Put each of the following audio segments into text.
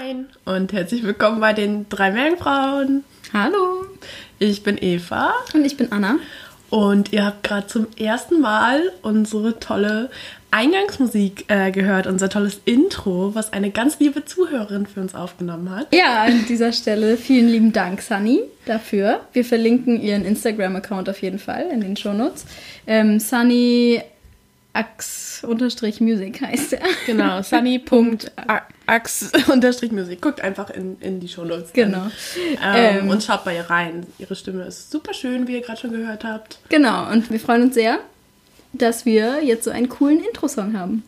Moin und herzlich willkommen bei den drei Meerjungfrauen. Hallo. Ich bin Eva Und ich bin Anna. und ihr habt gerade zum ersten Mal unsere tolle Eingangsmusik äh, gehört, unser tolles Intro, was eine ganz liebe Zuhörerin für uns aufgenommen hat. Ja, an dieser Stelle vielen lieben Dank, Sunny, dafür. Wir verlinken ihren Instagram-Account auf jeden Fall in den Shownotes. Ähm, Sunny Ax-Music heißt er. Genau, sunny.ax-musik. Guckt einfach in, in die Shownotes. Genau. Ähm, Ähm. und schaut bei ihr rein. Ihre Stimme ist super schön, wie ihr gerade schon gehört habt. Genau, und wir freuen uns sehr, dass wir jetzt so einen coolen Intro-Song haben.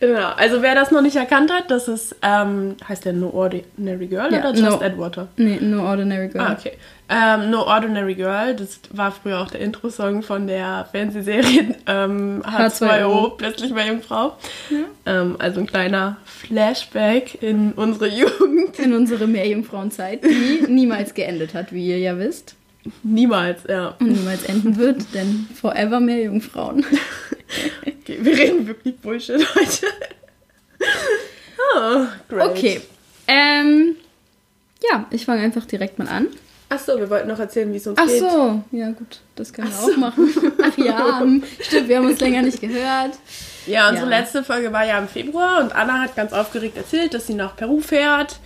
Genau, also wer das noch nicht erkannt hat, das ist, ähm, heißt der No Ordinary Girl Ja, oder Just No- Edwater? Nee, No Ordinary Girl. Ah, okay. Ähm, no Ordinary Girl, das war früher auch der Intro-Song von der Fernsehserie ähm, H2O, H2O. plötzlich mal Jungfrau. Ähm, also ein kleiner Flashback in unsere Jugend. In unsere Meerjungfrauenzeit, die niemals geendet hat, wie ihr ja wisst. Niemals, ja. Und niemals enden wird, denn forever Meerjungfrauen. Okay, wir reden wirklich Bullshit heute. oh, great. Okay. Ähm, ja, ich fange einfach direkt mal an. Achso, wir wollten noch erzählen, wie es uns Ach geht. so, ja gut, das können wir auch machen. Ach ja, hm, stimmt, wir haben uns länger nicht gehört. Ja, unsere Ja. letzte Folge war ja im Februar und Anna hat ganz aufgeregt erzählt, dass sie nach Peru fährt.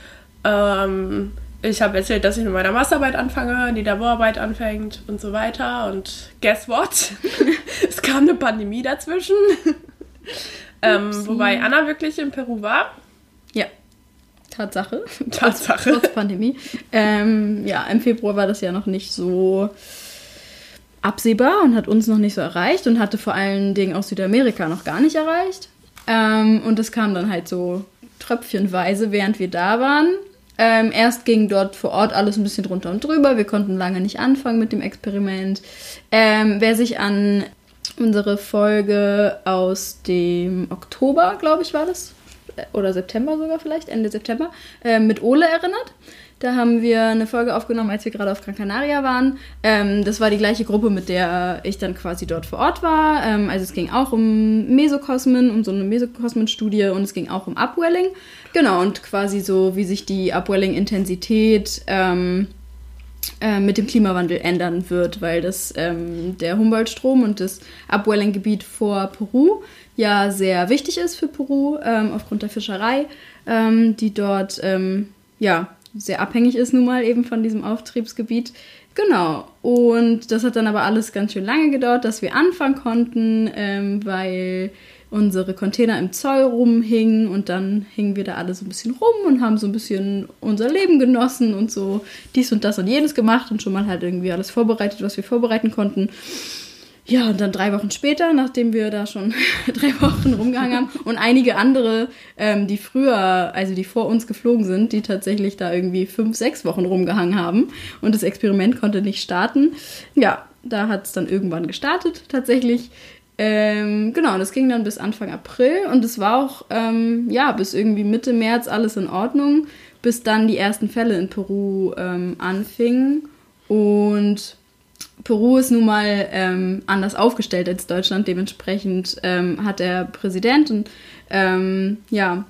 Ähm, ich habe erzählt, dass ich mit meiner Masterarbeit anfange, die Laborarbeit anfängt und so weiter. Und guess what? es kam eine Pandemie dazwischen. ähm, wobei Anna wirklich in Peru war. Ja, Tatsache. Tatsache. Trotz Pandemie. Ähm, ja, im Februar war das ja noch nicht so absehbar und hat uns noch nicht so erreicht und hatte vor allen Dingen auch Südamerika noch gar nicht erreicht. Ähm, und das kam dann halt so tröpfchenweise, während wir da waren. Ähm, erst ging dort vor Ort alles ein bisschen drunter und drüber. Wir konnten lange nicht anfangen mit dem Experiment. Ähm, wer sich an unsere Folge aus dem Oktober, glaube ich, war das, oder September sogar vielleicht, Ende September, äh, mit Ole erinnert. Da haben wir eine Folge aufgenommen, als wir gerade auf Gran Canaria waren. Ähm, das war die gleiche Gruppe, mit der ich dann quasi dort vor Ort war. Ähm, also es ging auch um Mesokosmen, um so eine Mesokosmen-Studie und es ging auch um Upwelling. Genau, und quasi so, wie sich die Upwelling-Intensität ähm, äh, mit dem Klimawandel ändern wird, weil das ähm, der Humboldt-Strom und das Upwelling-Gebiet vor Peru ja sehr wichtig ist für Peru ähm, aufgrund der Fischerei, ähm, die dort ja sehr abhängig ist nun mal eben von diesem Auftriebsgebiet. Genau. Und das hat dann aber alles ganz schön lange gedauert, dass wir anfangen konnten, ähm, weil unsere Container im Zoll rumhingen und dann hingen wir da alle so ein bisschen rum und haben so ein bisschen unser Leben genossen und so dies und das und jenes gemacht und schon mal halt irgendwie alles vorbereitet, was wir vorbereiten konnten. Ja, und dann drei Wochen später, nachdem wir da schon drei Wochen rumgehangen haben und einige andere, ähm, die früher, also die vor uns geflogen sind, die tatsächlich da irgendwie fünf, sechs Wochen rumgehangen haben und das Experiment konnte nicht starten. Ja, da hat es dann irgendwann gestartet tatsächlich. Ähm, genau, das ging dann bis Anfang April und es war auch, ähm, ja, bis irgendwie Mitte März alles in Ordnung, bis dann die ersten Fälle in Peru ähm, anfingen und Peru ist nun mal ähm, anders aufgestellt als Deutschland. Dementsprechend ähm, hat der Präsident und ähm, ja,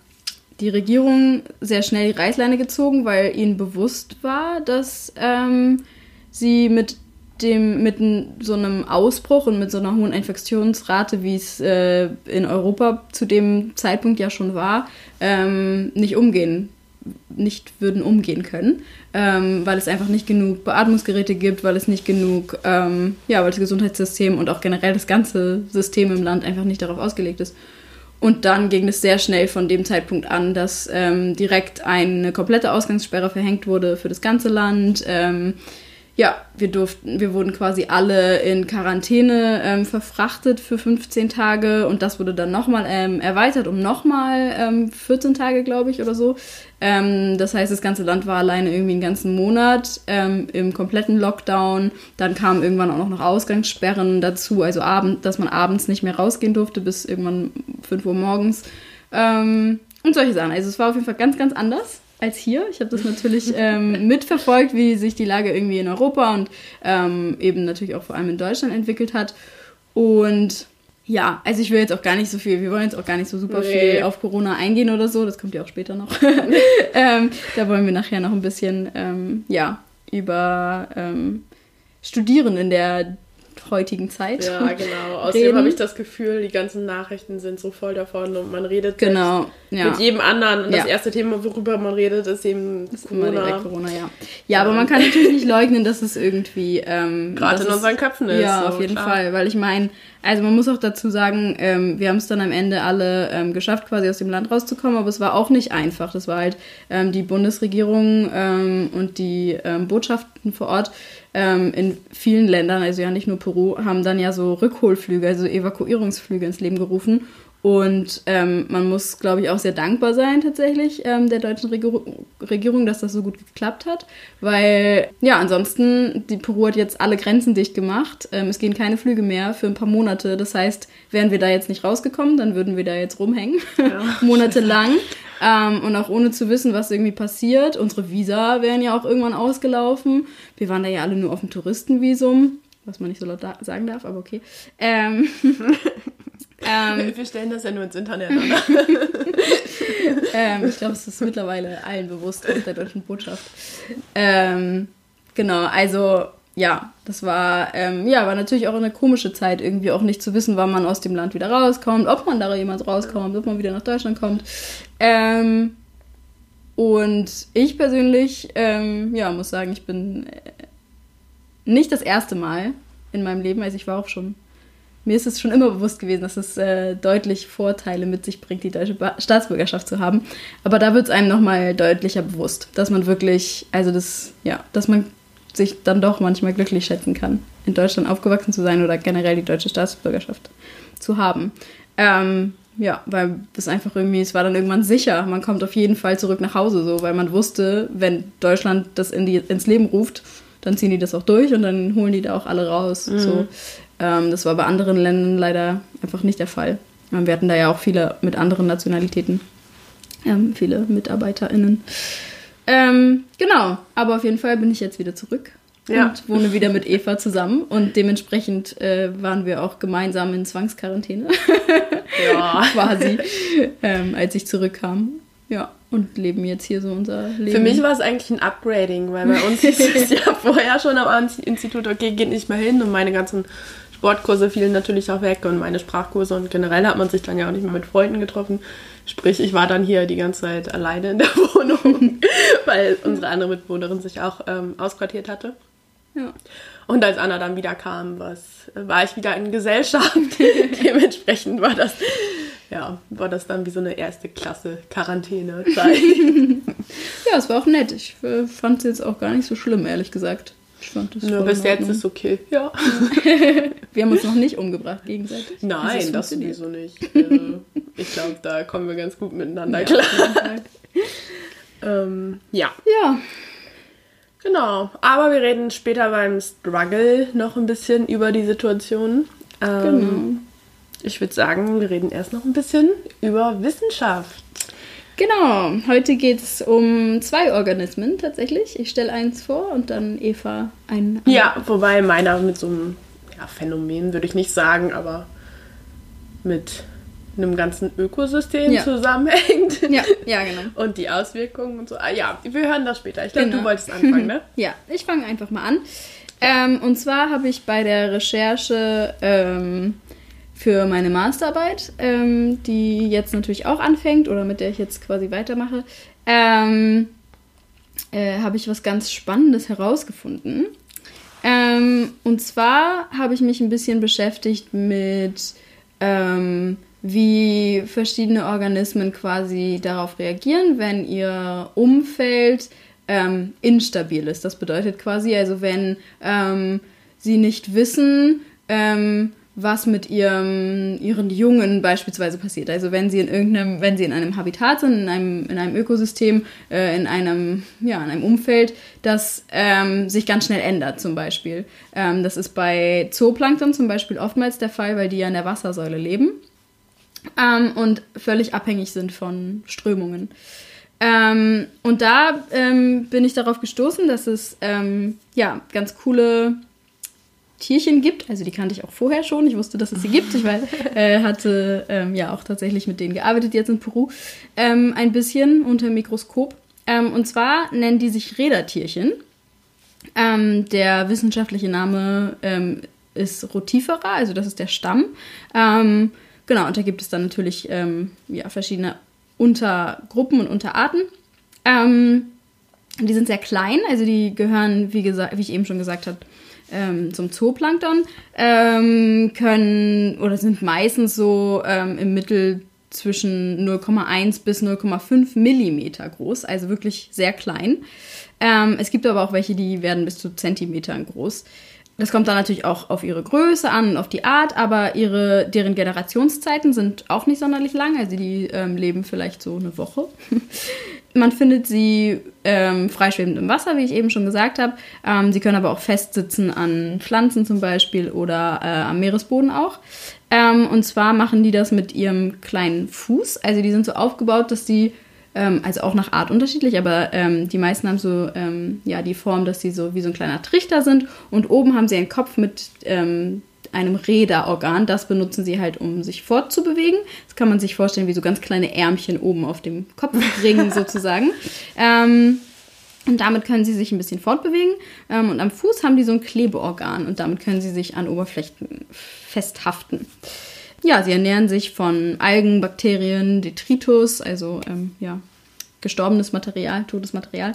die Regierung sehr schnell die Reißleine gezogen, weil ihnen bewusst war, dass ähm, sie mit dem mit so einem Ausbruch und mit so einer hohen Infektionsrate, wie es äh, in Europa zu dem Zeitpunkt ja schon war, ähm, nicht umgehen nicht würden umgehen können, ähm, weil es einfach nicht genug Beatmungsgeräte gibt, weil es nicht genug, ähm, ja, weil das Gesundheitssystem und auch generell das ganze System im Land einfach nicht darauf ausgelegt ist. Und dann ging es sehr schnell von dem Zeitpunkt an, dass ähm, direkt eine komplette Ausgangssperre verhängt wurde für das ganze Land. Ja, wir durften, wir wurden quasi alle in Quarantäne ähm, verfrachtet für 15 Tage und das wurde dann nochmal ähm, erweitert um nochmal ähm, 14 Tage, glaube ich, oder so. Ähm, das heißt, das ganze Land war alleine irgendwie einen ganzen Monat ähm, im kompletten Lockdown. Dann kamen irgendwann auch noch Ausgangssperren dazu, also abend, dass man abends nicht mehr rausgehen durfte bis irgendwann 5 Uhr morgens. Ähm, und solche Sachen. Also es war auf jeden Fall ganz, ganz anders als hier. Ich habe das natürlich ähm, mitverfolgt, wie sich die Lage irgendwie in Europa und ähm, eben natürlich auch vor allem in Deutschland entwickelt hat. Und ja, also ich will jetzt auch gar nicht so viel, wir wollen jetzt auch gar nicht so super nee. viel auf Corona eingehen oder so, das kommt ja auch später noch. ähm, da wollen wir nachher noch ein bisschen, ähm, ja, über ähm, Studieren in der heutigen Zeit. Ja, genau. Außerdem habe ich das Gefühl, die ganzen Nachrichten sind so voll davon und man redet genau, ja. mit jedem anderen. Und ja. das erste Thema, worüber man redet, ist eben ist Corona. Corona ja. ja, aber man kann natürlich nicht leugnen, dass es irgendwie... Ähm, Gerade in unseren Köpfen ist. Ja, so, auf jeden klar. Fall. Weil ich meine, also man muss auch dazu sagen, ähm, wir haben es dann am Ende alle ähm, geschafft, quasi aus dem Land rauszukommen, aber es war auch nicht einfach. Das war halt ähm, die Bundesregierung ähm, und die ähm, Botschaften vor Ort ähm, in vielen Ländern, also ja nicht nur Peru, haben dann ja so Rückholflüge, also Evakuierungsflüge ins Leben gerufen. Und ähm, man muss, glaube ich, auch sehr dankbar sein tatsächlich ähm, der deutschen Regierung, dass das so gut geklappt hat. Weil, ja, ansonsten, die Peru hat jetzt alle Grenzen dicht gemacht. Ähm, es gehen keine Flüge mehr für ein paar Monate. Das heißt, wären wir da jetzt nicht rausgekommen, dann würden wir da jetzt rumhängen. Ja. Monatelang. Ähm, und auch ohne zu wissen, was irgendwie passiert. Unsere Visa wären ja auch irgendwann ausgelaufen. Wir waren da ja alle nur auf dem Touristenvisum, was man nicht so laut da sagen darf, aber okay. Ähm, ähm, wir stellen das ja nur ins Internet ähm, ich glaube, es ist mittlerweile allen bewusst, aus der deutschen Botschaft. Ähm, genau, also ja, das war, ähm, ja, war natürlich auch eine komische Zeit, irgendwie auch nicht zu wissen, wann man aus dem Land wieder rauskommt, ob man da jemals rauskommt, ob man wieder nach Deutschland kommt. Ähm, und ich persönlich, ähm, ja, muss sagen, ich bin äh, nicht das erste Mal in meinem Leben, also ich war auch schon, mir ist es schon immer bewusst gewesen, dass es äh, deutlich Vorteile mit sich bringt, die deutsche ba Staatsbürgerschaft zu haben. Aber da wird es einem nochmal deutlicher bewusst, dass man wirklich, also das, ja, dass man sich dann doch manchmal glücklich schätzen kann, in Deutschland aufgewachsen zu sein oder generell die deutsche Staatsbürgerschaft zu haben. Ähm, ja, weil das einfach irgendwie, es war dann irgendwann sicher. Man kommt auf jeden Fall zurück nach Hause, so, weil man wusste, wenn Deutschland das in die, ins Leben ruft, dann ziehen die das auch durch und dann holen die da auch alle raus. Mhm. So. Ähm, das war bei anderen Ländern leider einfach nicht der Fall. Wir hatten da ja auch viele mit anderen Nationalitäten, ähm, viele MitarbeiterInnen. Ähm, genau, aber auf jeden Fall bin ich jetzt wieder zurück ja. und wohne wieder mit Eva zusammen und dementsprechend äh, waren wir auch gemeinsam in Zwangsquarantäne. ja. Quasi, ähm, als ich zurückkam. Ja, und leben jetzt hier so unser Leben. Für mich war es eigentlich ein Upgrading, weil bei uns hieß es ja vorher schon am Institut, okay, geht nicht mehr hin und meine ganzen Sportkurse fielen natürlich auch weg und meine Sprachkurse und generell hat man sich dann ja auch nicht mehr mit Freunden getroffen. Sprich, ich war dann hier die ganze Zeit alleine in der Wohnung, weil unsere andere Mitbewohnerin sich auch ähm, ausquartiert hatte. Ja. Und als Anna dann wieder kam, was, war ich wieder in Gesellschaft. Dementsprechend war das, ja, war das dann wie so eine erste Klasse Quarantänezeit. ja, es war auch nett. Ich äh, fand es jetzt auch gar nicht so schlimm, ehrlich gesagt. Ich fand das ja, bis jetzt ist okay. Ja. wir haben uns noch nicht umgebracht gegenseitig. Nein, das, das sowieso nicht. Also, ich glaube, da kommen wir ganz gut miteinander ja, klar. ähm, ja. Ja. Genau. Aber wir reden später beim Struggle noch ein bisschen über die Situation. Ähm, genau. Ich würde sagen, wir reden erst noch ein bisschen über Wissenschaft. Genau, heute geht es um zwei Organismen tatsächlich. Ich stelle eins vor und dann Eva einen. Ja, wobei meiner mit so einem ja, Phänomen würde ich nicht sagen, aber mit einem ganzen Ökosystem ja. zusammenhängt. Ja, ja, genau. Und die Auswirkungen und so. Ah, ja, wir hören das später. Ich glaube, genau. du wolltest anfangen, ne? ja, ich fange einfach mal an. Ähm, und zwar habe ich bei der Recherche ähm, für meine Masterarbeit, ähm, die jetzt natürlich auch anfängt oder mit der ich jetzt quasi weitermache, ähm, äh, habe ich was ganz Spannendes herausgefunden. Ähm, und zwar habe ich mich ein bisschen beschäftigt mit, ähm, wie verschiedene Organismen quasi darauf reagieren, wenn ihr Umfeld ähm, instabil ist. Das bedeutet quasi, also wenn ähm, sie nicht wissen, was mit ihrem, ihren Jungen beispielsweise passiert. Also wenn sie in irgendeinem, wenn sie in einem Habitat sind, in einem, in einem Ökosystem, äh, in einem, ja, in einem Umfeld, das ähm, sich ganz schnell ändert, zum Beispiel. Ähm, das ist bei Zooplankton zum Beispiel oftmals der Fall, weil die ja in der Wassersäule leben ähm, und völlig abhängig sind von Strömungen. Ähm, und da ähm, bin ich darauf gestoßen, dass es ähm, ja ganz coole Tierchen gibt. Also die kannte ich auch vorher schon. Ich wusste, dass es sie gibt. Ich weil, äh, hatte ähm, ja auch tatsächlich mit denen gearbeitet jetzt in Peru. Ähm, ein bisschen unter dem Mikroskop. Ähm, und zwar nennen die sich Rädertierchen. Ähm, der wissenschaftliche Name ähm, ist Rotifera, also das ist der Stamm. Ähm, genau, und da gibt es dann natürlich ja, verschiedene Untergruppen und Unterarten. die sind sehr klein, also die gehören, wie, gesagt, wie ich eben schon gesagt habe, ähm, zum Zooplankton, ähm, können oder sind meistens so ähm, im Mittel zwischen 0,1 bis 0,5 Millimeter groß, also wirklich sehr klein. Ähm, es gibt aber auch welche, die werden bis zu Zentimetern groß. Das kommt dann natürlich auch auf ihre Größe an auf die Art, aber ihre, deren Generationszeiten sind auch nicht sonderlich lang. Also die ähm, leben vielleicht so eine Woche. Man findet sie ähm, freischwebend im Wasser, wie ich eben schon gesagt habe. Ähm, sie können aber auch festsitzen an Pflanzen zum Beispiel oder äh, am Meeresboden auch. Ähm, und zwar machen die das mit ihrem kleinen Fuß. Also die sind so aufgebaut, dass die, ähm, also auch nach Art unterschiedlich, aber ähm, die meisten haben so ähm, ja, die Form, dass sie so wie so ein kleiner Trichter sind. Und oben haben sie einen Kopf mit einem Räderorgan. Das benutzen sie halt, um sich fortzubewegen. Das kann man sich vorstellen wie so ganz kleine Ärmchen oben auf dem Kopfring sozusagen. Ähm, und damit können sie sich ein bisschen fortbewegen. Ähm, und am Fuß haben die so ein Klebeorgan und damit können sie sich an Oberflächen festhaften. Ja, sie ernähren sich von Algen, Bakterien, Detritus, also ähm, ja, gestorbenes Material, totes Material.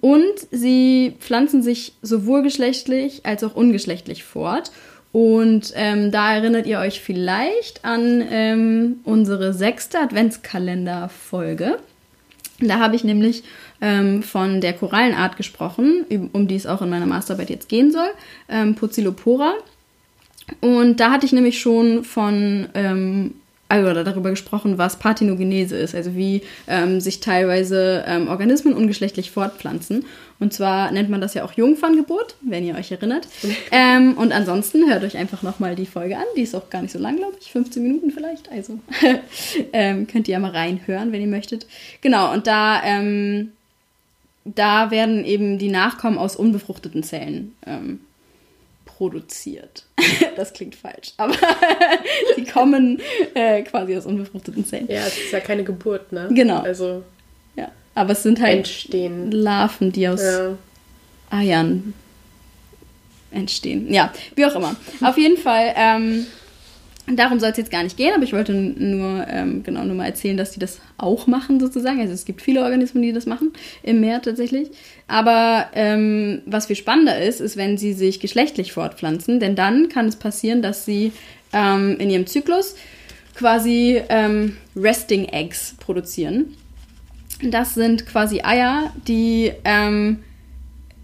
Und sie pflanzen sich sowohl geschlechtlich als auch ungeschlechtlich fort. Und ähm, da erinnert ihr euch vielleicht an ähm, unsere sechste Adventskalender-Folge. Da habe ich nämlich ähm, von der Korallenart gesprochen, um die es auch in meiner Masterarbeit jetzt gehen soll, ähm, Pozilopora. Und da hatte ich nämlich schon von ähm, also darüber gesprochen, was Parthenogenese ist, also wie ähm, sich teilweise ähm, Organismen ungeschlechtlich fortpflanzen. Und zwar nennt man das ja auch Jungferngeburt, wenn ihr euch erinnert. Ähm, und ansonsten hört euch einfach nochmal die Folge an. Die ist auch gar nicht so lang, glaube ich. 15 Minuten vielleicht. Also ähm, könnt ihr ja mal reinhören, wenn ihr möchtet. Genau, und da, ähm, da werden eben die Nachkommen aus unbefruchteten Zellen ähm, produziert. das klingt falsch, aber sie kommen äh, quasi aus unbefruchteten Zellen. Ja, es ist ja keine Geburt, ne? Genau. Also ja, aber es sind halt entstehen. Larven, die aus ja. Eiern entstehen. Ja, wie auch immer. Auf jeden Fall ähm, Darum soll es jetzt gar nicht gehen, aber ich wollte nur, ähm, genau, nur mal erzählen, dass die das auch machen, sozusagen. Also es gibt viele Organismen, die das machen, im Meer tatsächlich. Aber ähm, was viel spannender ist, ist, wenn sie sich geschlechtlich fortpflanzen, denn dann kann es passieren, dass sie ähm, in ihrem Zyklus quasi ähm, Resting Eggs produzieren. Das sind quasi Eier, die ähm,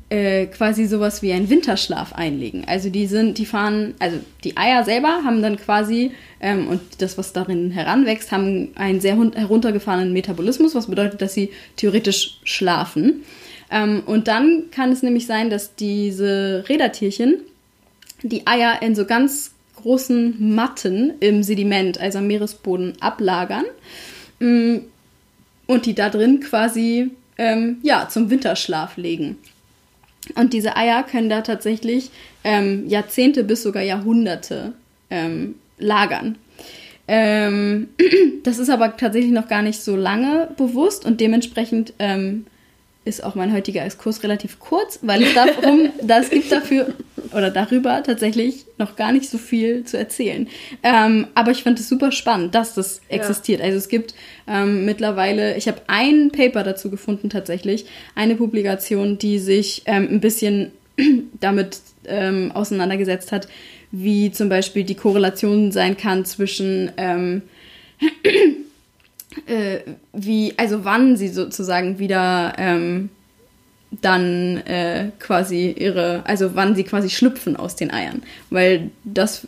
äh, quasi sowas wie einen Winterschlaf einlegen. Also die sind, die fahren, also die Eier selber haben dann quasi ähm, und das, was darin heranwächst, haben einen sehr heruntergefahrenen Metabolismus, was bedeutet, dass sie theoretisch schlafen. Ähm, und dann kann es nämlich sein, dass diese Rädertierchen die Eier in so ganz großen Matten im Sediment, also am Meeresboden, ablagern mm, und die da drin quasi ähm, ja, zum Winterschlaf legen. Und diese Eier können da tatsächlich ähm, Jahrzehnte bis sogar Jahrhunderte ähm, lagern. Ähm, das ist aber tatsächlich noch gar nicht so lange bewusst und dementsprechend ähm, ist auch mein heutiger Exkurs relativ kurz, weil es darum, das gibt dafür, oder darüber tatsächlich noch gar nicht so viel zu erzählen. Ähm, aber ich fand es super spannend, dass das existiert. Also es gibt ähm, mittlerweile, ich habe ein Paper dazu gefunden tatsächlich, eine Publikation, die sich ähm, ein bisschen damit ähm, auseinandergesetzt hat, wie zum Beispiel die Korrelation sein kann zwischen ähm, äh, wie, also wann sie sozusagen wieder ähm, dann äh, quasi ihre, also wann sie quasi schlüpfen aus den Eiern. Weil das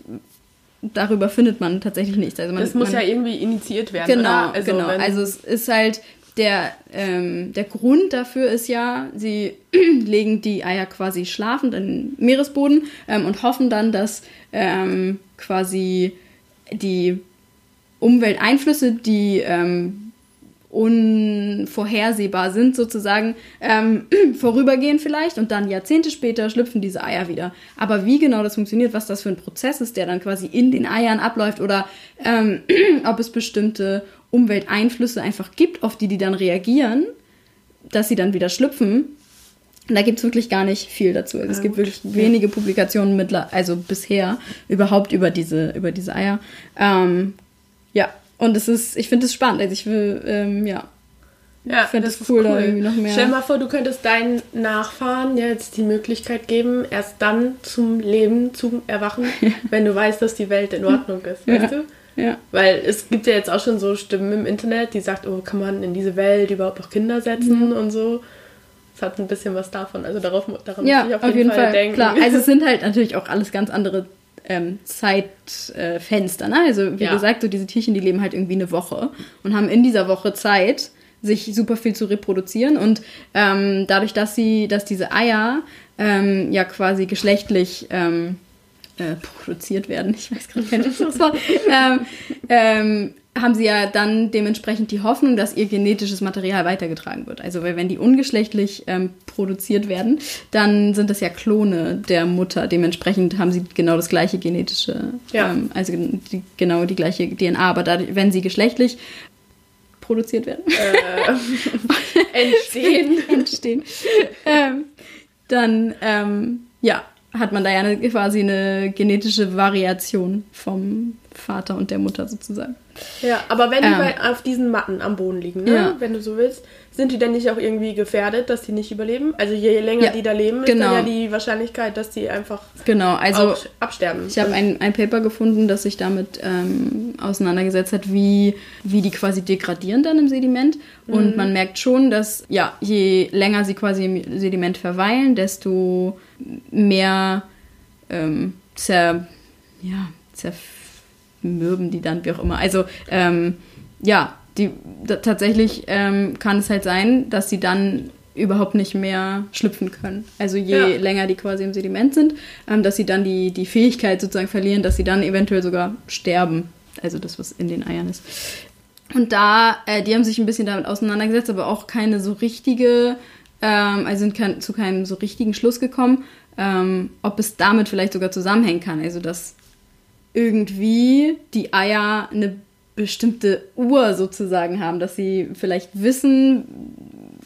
darüber findet man tatsächlich nichts. Also man, Das muss man, ja irgendwie initiiert werden. Genau, oder? Also genau. Also es ist halt der, ähm, der Grund dafür ist ja, sie legen die Eier quasi schlafend in den Meeresboden ähm, und hoffen dann, dass ähm, quasi die Umwelteinflüsse, die ähm, unvorhersehbar sind, sozusagen ähm, vorübergehen vielleicht und dann Jahrzehnte später schlüpfen diese Eier wieder. Aber wie genau das funktioniert, was das für ein Prozess ist, der dann quasi in den Eiern abläuft oder ähm, ob es bestimmte Umwelteinflüsse einfach gibt, auf die die dann reagieren, dass sie dann wieder schlüpfen, da gibt es wirklich gar nicht viel dazu. Also es gibt wirklich wenige Publikationen mittler, also bisher überhaupt über diese, über diese Eier. Ähm, ja, und es ist, ich finde es spannend. Also ich will, ähm, ja, Ja, Ich find das es ist cool, da irgendwie noch mehr- Stell mal vor, du könntest deinen Nachfahren jetzt die Möglichkeit geben, erst dann zum Leben zu erwachen, wenn du weißt, dass die Welt in Ordnung ist, weißt du? ja. Weil es gibt ja jetzt auch schon so Stimmen im Internet, die sagt, oh, kann man in diese Welt überhaupt noch Kinder Mhm. setzen und so. Es hat ein bisschen was davon. Also darauf, daran Ja, muss ich auf, jeden Fall. denken. Klar, also es sind halt natürlich auch alles ganz andere ähm, Zeitfenster. Ne? Also wie Ja. gesagt, so diese Tierchen, die leben halt irgendwie eine Woche und haben in dieser Woche Zeit, sich super viel zu reproduzieren. Und ähm, dadurch, dass sie, dass diese Eier ähm, ja quasi geschlechtlich ähm, äh, produziert werden, ich weiß gerade kein anderes Wort, ähm, ähm, haben sie ja dann dementsprechend die Hoffnung, dass ihr genetisches Material weitergetragen wird. Also weil wenn die ungeschlechtlich ähm, produziert werden, dann sind das ja Klone der Mutter. Dementsprechend haben sie genau das gleiche genetische, Ja. ähm, also die, genau die gleiche DNA. Aber dadurch, wenn sie geschlechtlich produziert werden, Äh, entstehen. entstehen, ähm, dann ähm, ja, hat man da ja eine, quasi eine genetische Variation vom Vater und der Mutter sozusagen. Ja, aber wenn die Ähm. bei, auf diesen Matten am Boden liegen, ne? Ja. wenn du so willst, sind die denn nicht auch irgendwie gefährdet, dass die nicht überleben? Also je länger Ja, die da leben, ist genau. dann ja die Wahrscheinlichkeit, dass die einfach Genau, also absterben. Ich habe ein, ein Paper gefunden, das sich damit ähm, auseinandergesetzt hat, wie, wie die quasi degradieren dann im Sediment. Und man merkt schon, dass ja, je länger sie quasi im Sediment verweilen, desto mehr ähm, zer, ja, zermürben die dann, wie auch immer. Also ähm, ja, die, tatsächlich ähm, kann es halt sein, dass sie dann überhaupt nicht mehr schlüpfen können. Also je Ja. länger die quasi im Sediment sind, ähm, dass sie dann die, die Fähigkeit sozusagen verlieren, dass sie dann eventuell sogar sterben. Also das, was in den Eiern ist. Und da, äh, die haben sich ein bisschen damit auseinandergesetzt, aber auch keine so richtige, ähm, also sind kein, zu keinem so richtigen Schluss gekommen, ähm, ob es damit vielleicht sogar zusammenhängen kann. Also dass irgendwie die Eier eine bestimmte Uhr sozusagen haben, dass sie vielleicht wissen,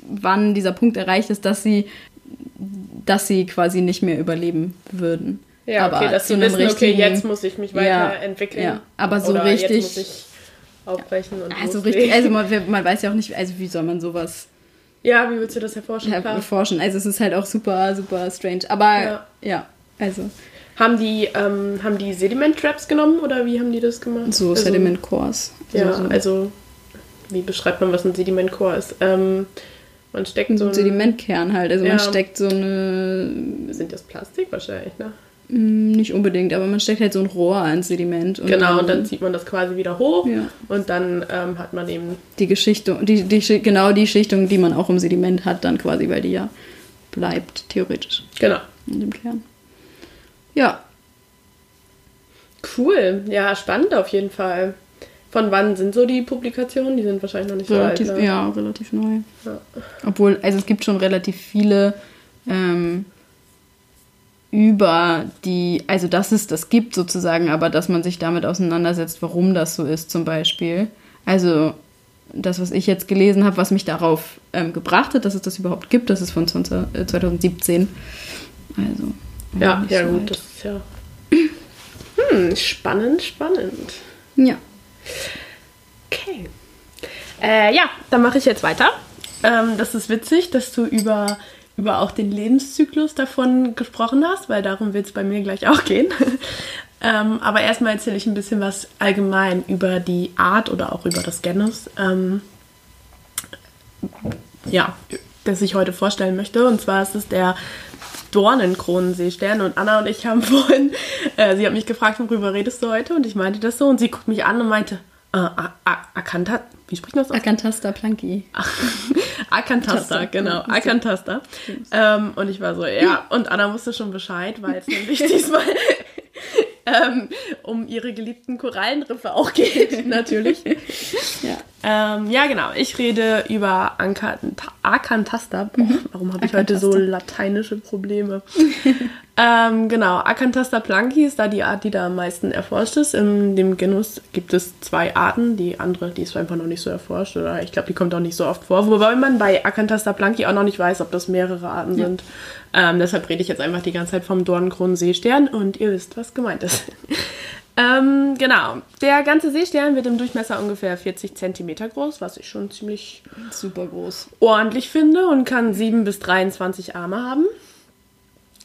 wann dieser Punkt erreicht ist, dass sie, dass sie quasi nicht mehr überleben würden. ja, okay, dass sie einem wissen, okay, jetzt muss ich mich Ja, weiterentwickeln. ja, aber so Oder richtig- Jetzt muss ich aufbrechen und Also loslegen. richtig, also man, man weiß ja auch nicht, also wie soll man sowas Ja, wie willst du das erforschen? Erforschen? Also es ist halt auch super, super strange. Aber Ja. ja, also Haben die, ähm, haben die Sediment-Traps genommen oder wie haben die das gemacht? so also, Sediment Cores. Ja, so, also wie beschreibt man, was ein Sedimentcore ist? Ähm, man steckt so so ein ein... Sedimentkern halt. Also Ja. man steckt so eine, Sind das Plastik wahrscheinlich, ne? mh, nicht unbedingt, aber man steckt halt so ein Rohr ins Sediment. Und genau, und dann zieht man das quasi wieder hoch Ja. und dann ähm, hat man eben... die Geschichtung, die, die, genau die Schichtung, die man auch im Sediment hat, dann quasi, weil die ja bleibt, theoretisch, Genau. in dem Kern. Ja, Cool, ja, spannend auf jeden Fall. Von wann sind so die Publikationen? Die sind wahrscheinlich noch nicht relativ, so alt. Ne? ja, relativ neu. Ja. Obwohl, also es gibt schon relativ viele ähm, über die, also dass es das gibt sozusagen, aber dass man sich damit auseinandersetzt, warum das so ist zum Beispiel. Also das, was ich jetzt gelesen habe, was mich darauf ähm, gebracht hat, dass es das überhaupt gibt, das ist von 20, äh, 2017. Also Ja, ja so gut, das ist ja. Hm, spannend, spannend. Ja. Okay. Äh, ja, dann mache ich jetzt weiter. Ähm, das ist witzig, dass du über, über auch den Lebenszyklus davon gesprochen hast, weil darum wird es bei mir gleich auch gehen. ähm, aber erstmal erzähle ich ein bisschen was allgemein über die Art oder auch über das Genus. Ähm, ja, das ich heute vorstellen möchte. Und zwar ist es der Dornenkronenseestern. Und Anna und ich haben vorhin, äh, sie hat mich gefragt, worüber redest du heute? Und ich meinte das so. Und sie guckt mich an und meinte, äh, Akanta, wie spricht man das aus? Acantasta planki. Akantasta, Tasta. genau, Ja, Akantasta. Ähm, und ich war so, ja, und Anna wusste schon Bescheid, weil es nämlich diesmal ähm, um ihre geliebten Korallenriffe auch geht, natürlich. Ja. Ähm, ja, genau. Ich rede über Ankanta Akantasta. Boah, warum habe ich heute so lateinische Probleme? ähm, genau, Akantasta planki ist da die Art, die da am meisten erforscht ist. In dem Genus gibt es zwei Arten. Die andere, die ist einfach noch nicht so erforscht. Oder ich glaube, die kommt auch nicht so oft vor. Wobei man bei Akantasta planki auch noch nicht weiß, ob das mehrere Arten sind. Ähm, deshalb rede ich jetzt einfach die ganze Zeit vom Dornenkronenseestern und ihr wisst, was gemeint ist. Ähm, genau. Der ganze Seestern wird im Durchmesser ungefähr 40 cm groß, was ich schon ziemlich Super groß. ordentlich finde und kann 7 bis 23 Arme haben.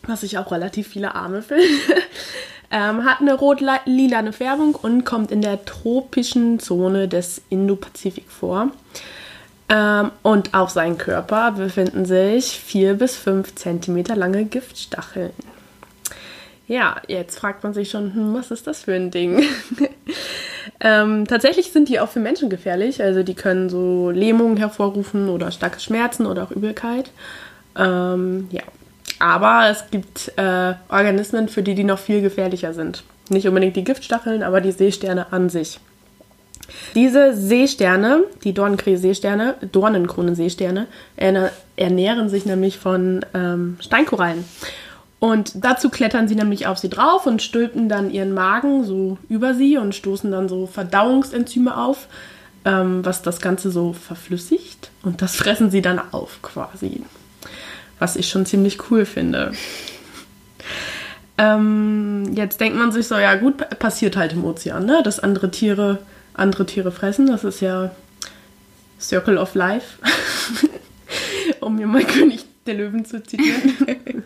Was ich auch relativ viele Arme finde. ähm, hat eine rot-lilane Färbung und kommt in der tropischen Zone des Indopazifik vor. Ähm, und auf seinem Körper befinden sich 4 bis 5 cm lange Giftstacheln. Ja, jetzt fragt man sich schon, hm, was ist das für ein Ding? ähm, tatsächlich sind die auch für Menschen gefährlich. Also die können so Lähmungen hervorrufen oder starke Schmerzen oder auch Übelkeit. Ähm, ja, aber es gibt äh, Organismen, für die die noch viel gefährlicher sind. Nicht unbedingt die Giftstacheln, aber die Seesterne an sich. Diese Seesterne, die Dornenkrähe-Seesterne, Dornenkrone-Seesterne, erne- ernähren sich nämlich von ähm, Steinkorallen. Und dazu klettern sie nämlich auf sie drauf und stülpen dann ihren Magen so über sie und stoßen dann so Verdauungsenzyme auf, ähm, was das Ganze so verflüssigt. Und das fressen sie dann auf quasi. Was ich schon ziemlich cool finde. Ähm, jetzt denkt man sich so, ja gut, pa- passiert halt im Ozean, ne? Dass andere Tiere andere Tiere fressen. Das ist ja Circle of Life. um mir mal König der Löwen zu zitieren.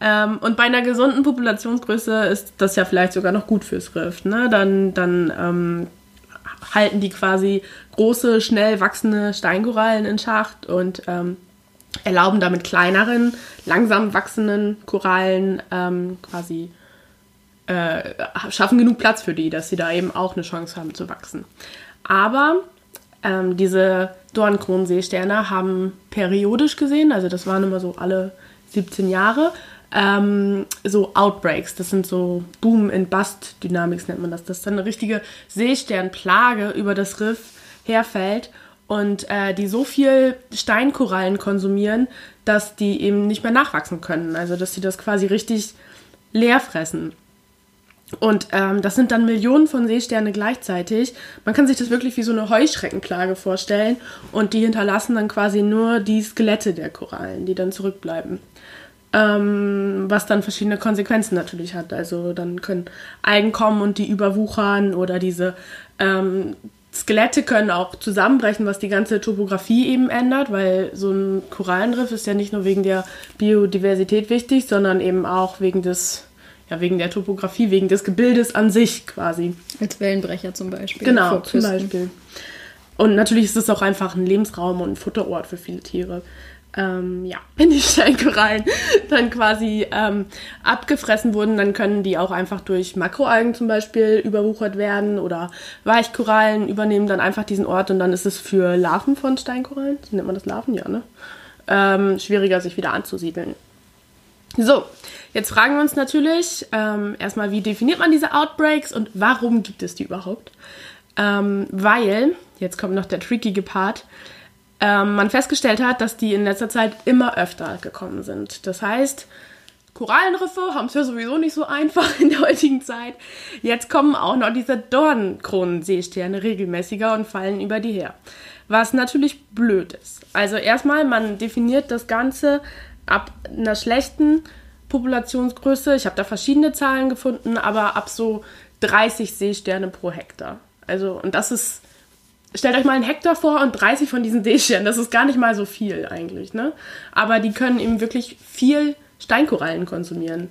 ähm, und bei einer gesunden Populationsgröße ist das ja vielleicht sogar noch gut fürs Riff. Ne? Dann, dann ähm, halten die quasi große, schnell wachsende Steinkorallen in Schacht und ähm, erlauben damit kleineren, langsam wachsenden Korallen ähm, quasi äh, schaffen genug Platz für die, dass sie da eben auch eine Chance haben zu wachsen. Aber ähm, diese Dornkronenseesterne haben periodisch gesehen, also das waren immer so alle 17 Jahre, ähm, so Outbreaks. Das sind so Boom- and Bust-Dynamics nennt man das. Dass dann eine richtige Seesternplage über das Riff herfällt und äh, die so viel Steinkorallen konsumieren, dass die eben nicht mehr nachwachsen können. Also dass sie das quasi richtig leer fressen. Und ähm, das sind dann Millionen von Seesterne gleichzeitig. Man kann sich das wirklich wie so eine Heuschreckenplage vorstellen. Und die hinterlassen dann quasi nur die Skelette der Korallen, die dann zurückbleiben. Ähm, was dann verschiedene Konsequenzen natürlich hat. Also dann können Algen kommen und die überwuchern oder diese ähm, Skelette können auch zusammenbrechen, was die ganze Topografie eben ändert, weil so ein Korallenriff ist ja nicht nur wegen der Biodiversität wichtig, sondern eben auch wegen des ja, wegen der Topografie, wegen des Gebildes an sich quasi. Als Wellenbrecher zum Beispiel. Genau, zum. Beispiel. Und natürlich ist es auch einfach ein Lebensraum und ein Futterort für viele Tiere. Ähm, ja, wenn die Steinkorallen dann quasi ähm, abgefressen wurden, dann können die auch einfach durch Makroalgen zum Beispiel überwuchert werden oder Weichkorallen übernehmen dann einfach diesen Ort und dann ist es für Larven von Steinkorallen, so nennt man das Larven, ja, ne? Ähm, schwieriger, sich wieder anzusiedeln. So, jetzt fragen wir uns natürlich ähm, erstmal, wie definiert man diese Outbreaks und warum gibt es die überhaupt? Ähm, weil, jetzt kommt noch der trickige Part, ähm, man festgestellt hat, dass die in letzter Zeit immer öfter gekommen sind. Das heißt, Korallenriffe haben es ja sowieso nicht so einfach in der heutigen Zeit. Jetzt kommen auch noch diese Dornkronenseesterne regelmäßiger und fallen über die her. Was natürlich blöd ist. Also erstmal, man definiert das Ganze ab einer schlechten Populationsgröße. Ich habe da verschiedene Zahlen gefunden, aber ab so 30 Seesterne pro Hektar. Also, und das ist, stellt euch mal einen Hektar vor und 30 von diesen Seesternen. Das ist gar nicht mal so viel eigentlich, ne? Aber die können eben wirklich viel Steinkorallen konsumieren.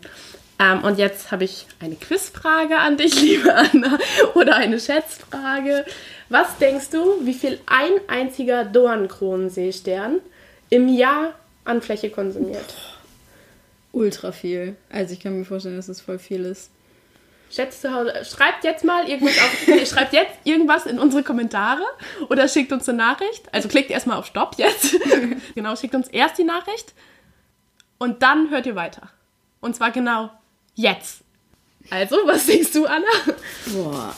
Ähm, und jetzt habe ich eine Quizfrage an dich, liebe Anna, oder eine Schätzfrage. Was denkst du, wie viel ein einziger Dornkronenseestern im Jahr an Fläche konsumiert? Ultra viel. Also ich kann mir vorstellen, dass es voll viel ist. Schätzt zu Hause, schreibt jetzt mal irgendwas auf, nee, schreibt jetzt irgendwas in unsere Kommentare oder schickt uns eine Nachricht. Also klickt erstmal auf Stopp jetzt. genau, schickt uns erst die Nachricht und dann hört ihr weiter. Und zwar genau jetzt. Also, was denkst du, Anna? Boah.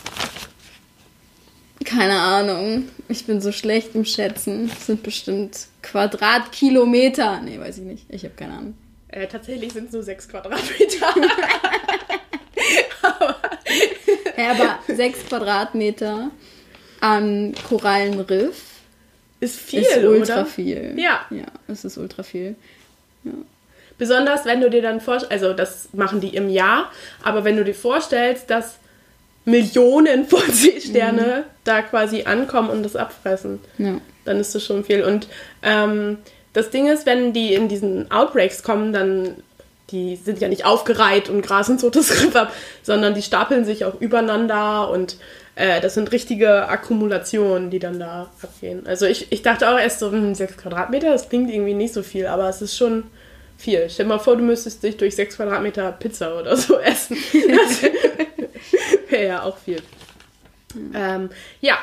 Keine Ahnung. Ich bin so schlecht im Schätzen. Das sind bestimmt Quadratkilometer. Nee, weiß ich nicht. Ich habe keine Ahnung. Äh, tatsächlich sind es nur sechs Quadratmeter. Ja, aber sechs Quadratmeter an Korallenriff ist viel, ist ultra oder? viel. Ja. Ja, es ist ultra viel. Besonders wenn du dir dann vorstellst, also das machen die im Jahr, aber wenn du dir vorstellst, dass Millionen von Seesterne da quasi ankommen und das abfressen, Ja. dann ist das schon viel. Und ähm, das Ding ist, wenn die in diesen Outbreaks kommen, dann die sind ja nicht aufgereiht und grasen so das Riff ab, sondern die stapeln sich auch übereinander und äh, das sind richtige Akkumulationen, die dann da abgehen. Also ich, ich dachte auch erst so, hm, 6 Quadratmeter, das klingt irgendwie nicht so viel, aber es ist schon viel. Stell dir mal vor, du müsstest dich durch 6 Quadratmeter Pizza oder so essen. Wäre ja auch viel. Ähm, ja,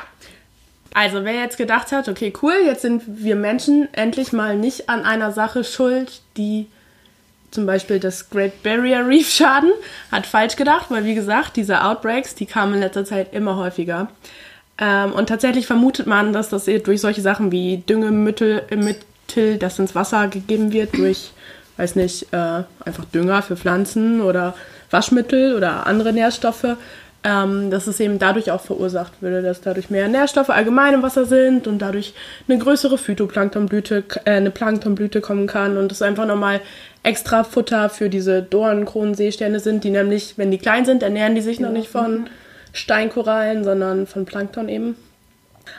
also wer jetzt gedacht hat, okay, cool, jetzt sind wir Menschen endlich mal nicht an einer Sache schuld, die zum Beispiel das Great Barrier Reef schaden, hat falsch gedacht, weil wie gesagt, diese Outbreaks, die kamen in letzter Zeit immer häufiger. Ähm, und tatsächlich vermutet man, dass das durch solche Sachen wie Düngemittel, Mittel, das ins Wasser gegeben wird, durch, weiß nicht, äh, einfach Dünger für Pflanzen oder Waschmittel oder andere Nährstoffe, ähm, dass es eben dadurch auch verursacht würde, dass dadurch mehr Nährstoffe allgemein im Wasser sind und dadurch eine größere Phytoplanktonblüte, äh, eine Planktonblüte kommen kann und es einfach nochmal extra Futter für diese Dornkronenseesterne sind, die nämlich, wenn die klein sind, ernähren die sich noch nicht von Steinkorallen, sondern von Plankton eben.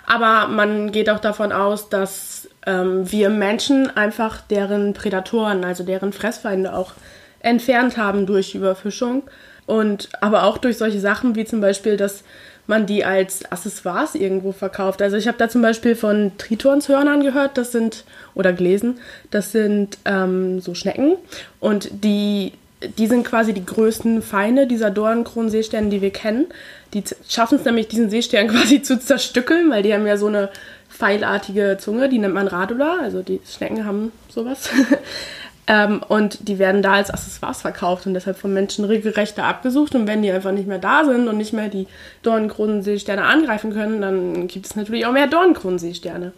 Aber man geht auch davon aus, dass ähm, wir Menschen einfach deren Prädatoren, also deren Fressfeinde auch entfernt haben durch Überfischung. Und aber auch durch solche Sachen wie zum Beispiel, dass man die als Accessoires irgendwo verkauft. Also ich habe da zum Beispiel von Tritonshörnern gehört, das sind, oder gelesen, das sind ähm, so Schnecken und die, die sind quasi die größten Feinde dieser Dornkronenseesterne, die wir kennen. Die schaffen es nämlich, diesen Seestern quasi zu zerstückeln, weil die haben ja so eine pfeilartige Zunge, die nennt man Radula, also die Schnecken haben sowas. Ähm, und die werden da als Accessoires verkauft und deshalb von Menschen regelrecht da abgesucht. Und wenn die einfach nicht mehr da sind und nicht mehr die Dornkronenseesterne angreifen können, dann gibt es natürlich auch mehr Dornkronenseesterne.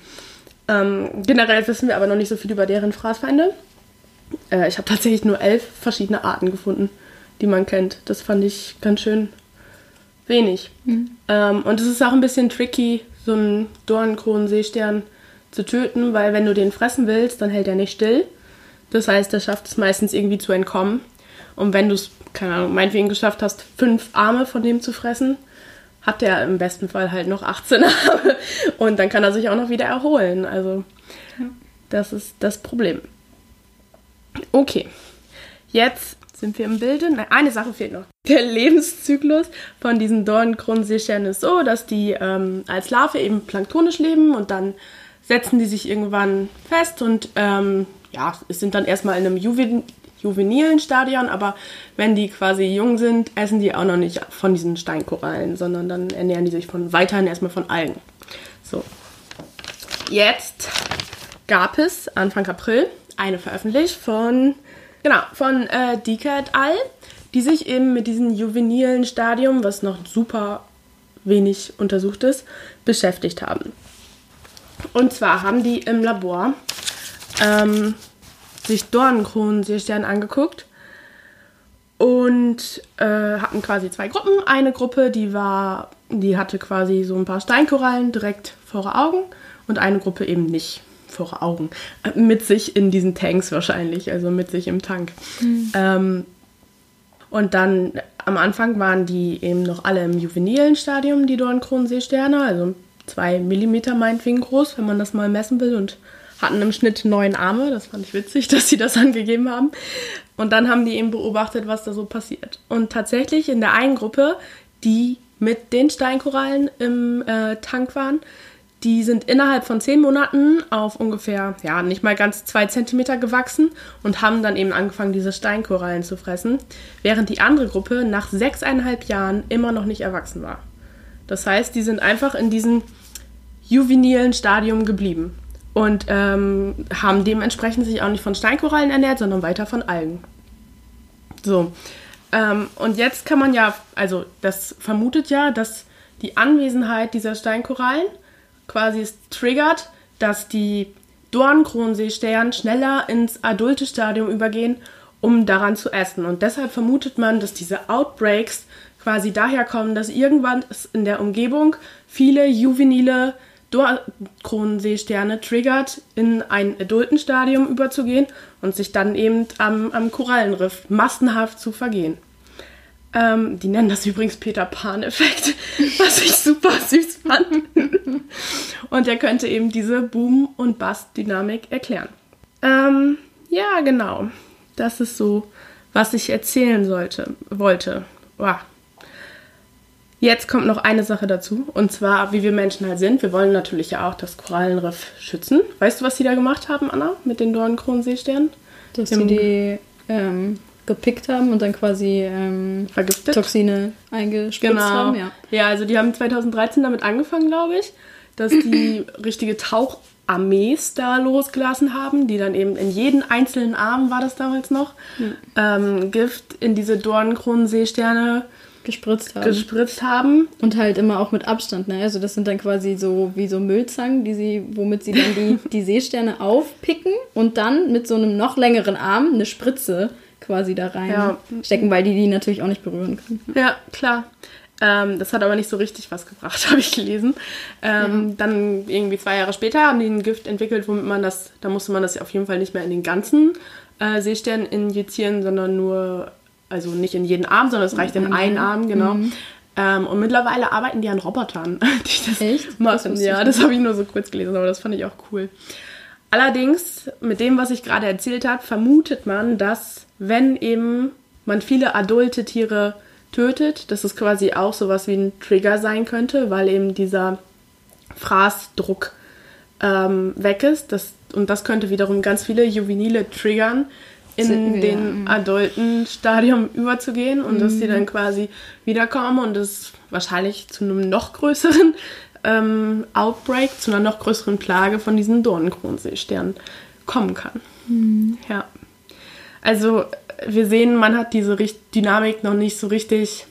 Ähm, generell wissen wir aber noch nicht so viel über deren Fraßfeinde. Äh, ich habe tatsächlich nur elf verschiedene Arten gefunden, die man kennt. Das fand ich ganz schön wenig. Ähm, und es ist auch ein bisschen tricky, so einen Dornkronenseestern zu töten, weil wenn du den fressen willst, dann hält er nicht still. Das heißt, er schafft es meistens irgendwie zu entkommen. Und wenn du es, keine Ahnung, meinetwegen geschafft hast, fünf Arme von dem zu fressen, hat er im besten Fall halt noch 18 Arme. Und dann kann er sich auch noch wieder erholen. Also, das ist das Problem. Okay, jetzt sind wir im Bilde. Nein, eine Sache fehlt noch. Der Lebenszyklus von diesen Dornkronenseesternen ist so, dass die ähm, als Larve eben planktonisch leben und dann setzen die sich irgendwann fest und ähm, ja, es sind dann erstmal in einem Juven juvenilen Stadion, aber wenn die quasi jung sind, essen die auch noch nicht von diesen Steinkorallen, sondern dann ernähren die sich von weiterhin erstmal von Algen. So. Jetzt gab es Anfang April eine veröffentlicht von genau von äh, et al, die sich eben mit diesem juvenilen Stadium, was noch super wenig untersucht ist, beschäftigt haben. Und zwar haben die im Labor ähm, sich Dornenkronenseestern angeguckt und äh, hatten quasi zwei Gruppen. Eine Gruppe, die war, die hatte quasi so ein paar Steinkorallen direkt vor Augen und eine Gruppe eben nicht. vor Augen, äh, mit sich in diesen Tanks wahrscheinlich, also mit sich im Tank. Ähm, und dann am Anfang waren die eben noch alle im juvenilen Stadium, die Dornkronenseesterne, also zwei Millimeter meinetwegen groß, wenn man das mal messen will und hatten im Schnitt neun Arme. Das fand ich witzig, dass sie das angegeben haben. Und dann haben die eben beobachtet, was da so passiert. Und tatsächlich in der einen Gruppe, die mit den Steinkorallen im äh, Tank waren, die sind innerhalb von zehn Monaten auf ungefähr, ja, nicht mal ganz zwei Zentimeter gewachsen und haben dann eben angefangen, diese Steinkorallen zu fressen, während die andere Gruppe nach sechseinhalb Jahren immer noch nicht erwachsen war. Das heißt, die sind einfach in diesem juvenilen Stadium geblieben und ähm, haben dementsprechend sich auch nicht von Steinkorallen ernährt, sondern weiter von Algen. So, ähm, und jetzt kann man ja, also das vermutet ja, dass die Anwesenheit dieser Steinkorallen quasi es triggert, dass die Dornkronenseestern schneller ins adulte Stadium übergehen, um daran zu essen. Und deshalb vermutet man, dass diese Outbreaks quasi daher kommen, dass irgendwann in der Umgebung viele juvenile Dornkronenseesterne triggert, in ein adulten Stadium überzugehen und sich dann eben am, am Korallenriff massenhaft zu vergehen. Ähm, die nennen das übrigens Peter Pan-Effekt, was ich super süß fand. Und er könnte eben diese Boom- und Bust-Dynamik erklären. Ähm, ja, genau. Das ist so, was ich erzählen sollte, wollte. Wow. Jetzt kommt noch eine Sache dazu, und zwar, wie wir Menschen halt sind. Wir wollen natürlich ja auch das Korallenriff schützen. Weißt du, was die da gemacht haben, Anna, mit den Dornkronenseesternen? Dass Im- sie die ähm, gepickt haben und dann quasi ähm, Vergiftet? Toxine eingespritzt Genau. haben. Ja. ja, also die haben 2013 damit angefangen, glaube ich, dass die richtige Taucharmees da losgelassen haben, die dann eben in jeden einzelnen Arm, war das damals noch, ähm, Gift in diese Dornenkronenseesterne Gespritzt haben. gespritzt haben. und halt immer auch mit Abstand, ne? Also das sind dann quasi so wie so Müllzangen, die sie, womit sie dann die, die Seesterne aufpicken und dann mit so einem noch längeren Arm eine Spritze quasi da rein Ja. stecken, weil die die natürlich auch nicht berühren können. Ja, klar. Ähm, das hat aber nicht so richtig was gebracht, habe ich gelesen. Ähm, Dann irgendwie zwei Jahre später haben die ein Gift entwickelt, womit man das, da musste man das auf jeden Fall nicht mehr in den ganzen äh, Seestern injizieren, sondern nur, also nicht in jeden Arm, sondern es reicht in einen Arm, genau. Ähm, und mittlerweile arbeiten die an Robotern, die das Echt? Das machen. wusste Ja, das habe ich nur so kurz gelesen, aber das fand ich auch cool. Allerdings, mit dem, was ich gerade erzählt habe, vermutet man, dass wenn eben man viele adulte Tiere tötet, dass es quasi auch sowas wie ein Trigger sein könnte, weil eben dieser Fraßdruck ähm, weg ist. Das, und das könnte wiederum ganz viele Juvenile triggern, in wir, den mhm. adulten Stadium überzugehen und dass die dann quasi wiederkommen und es wahrscheinlich zu einem noch größeren ähm, Outbreak, zu einer noch größeren Plage von diesen Dornenkronenseesternen kommen kann. Ja. Also wir sehen, man hat diese Richt Dynamik noch nicht so richtig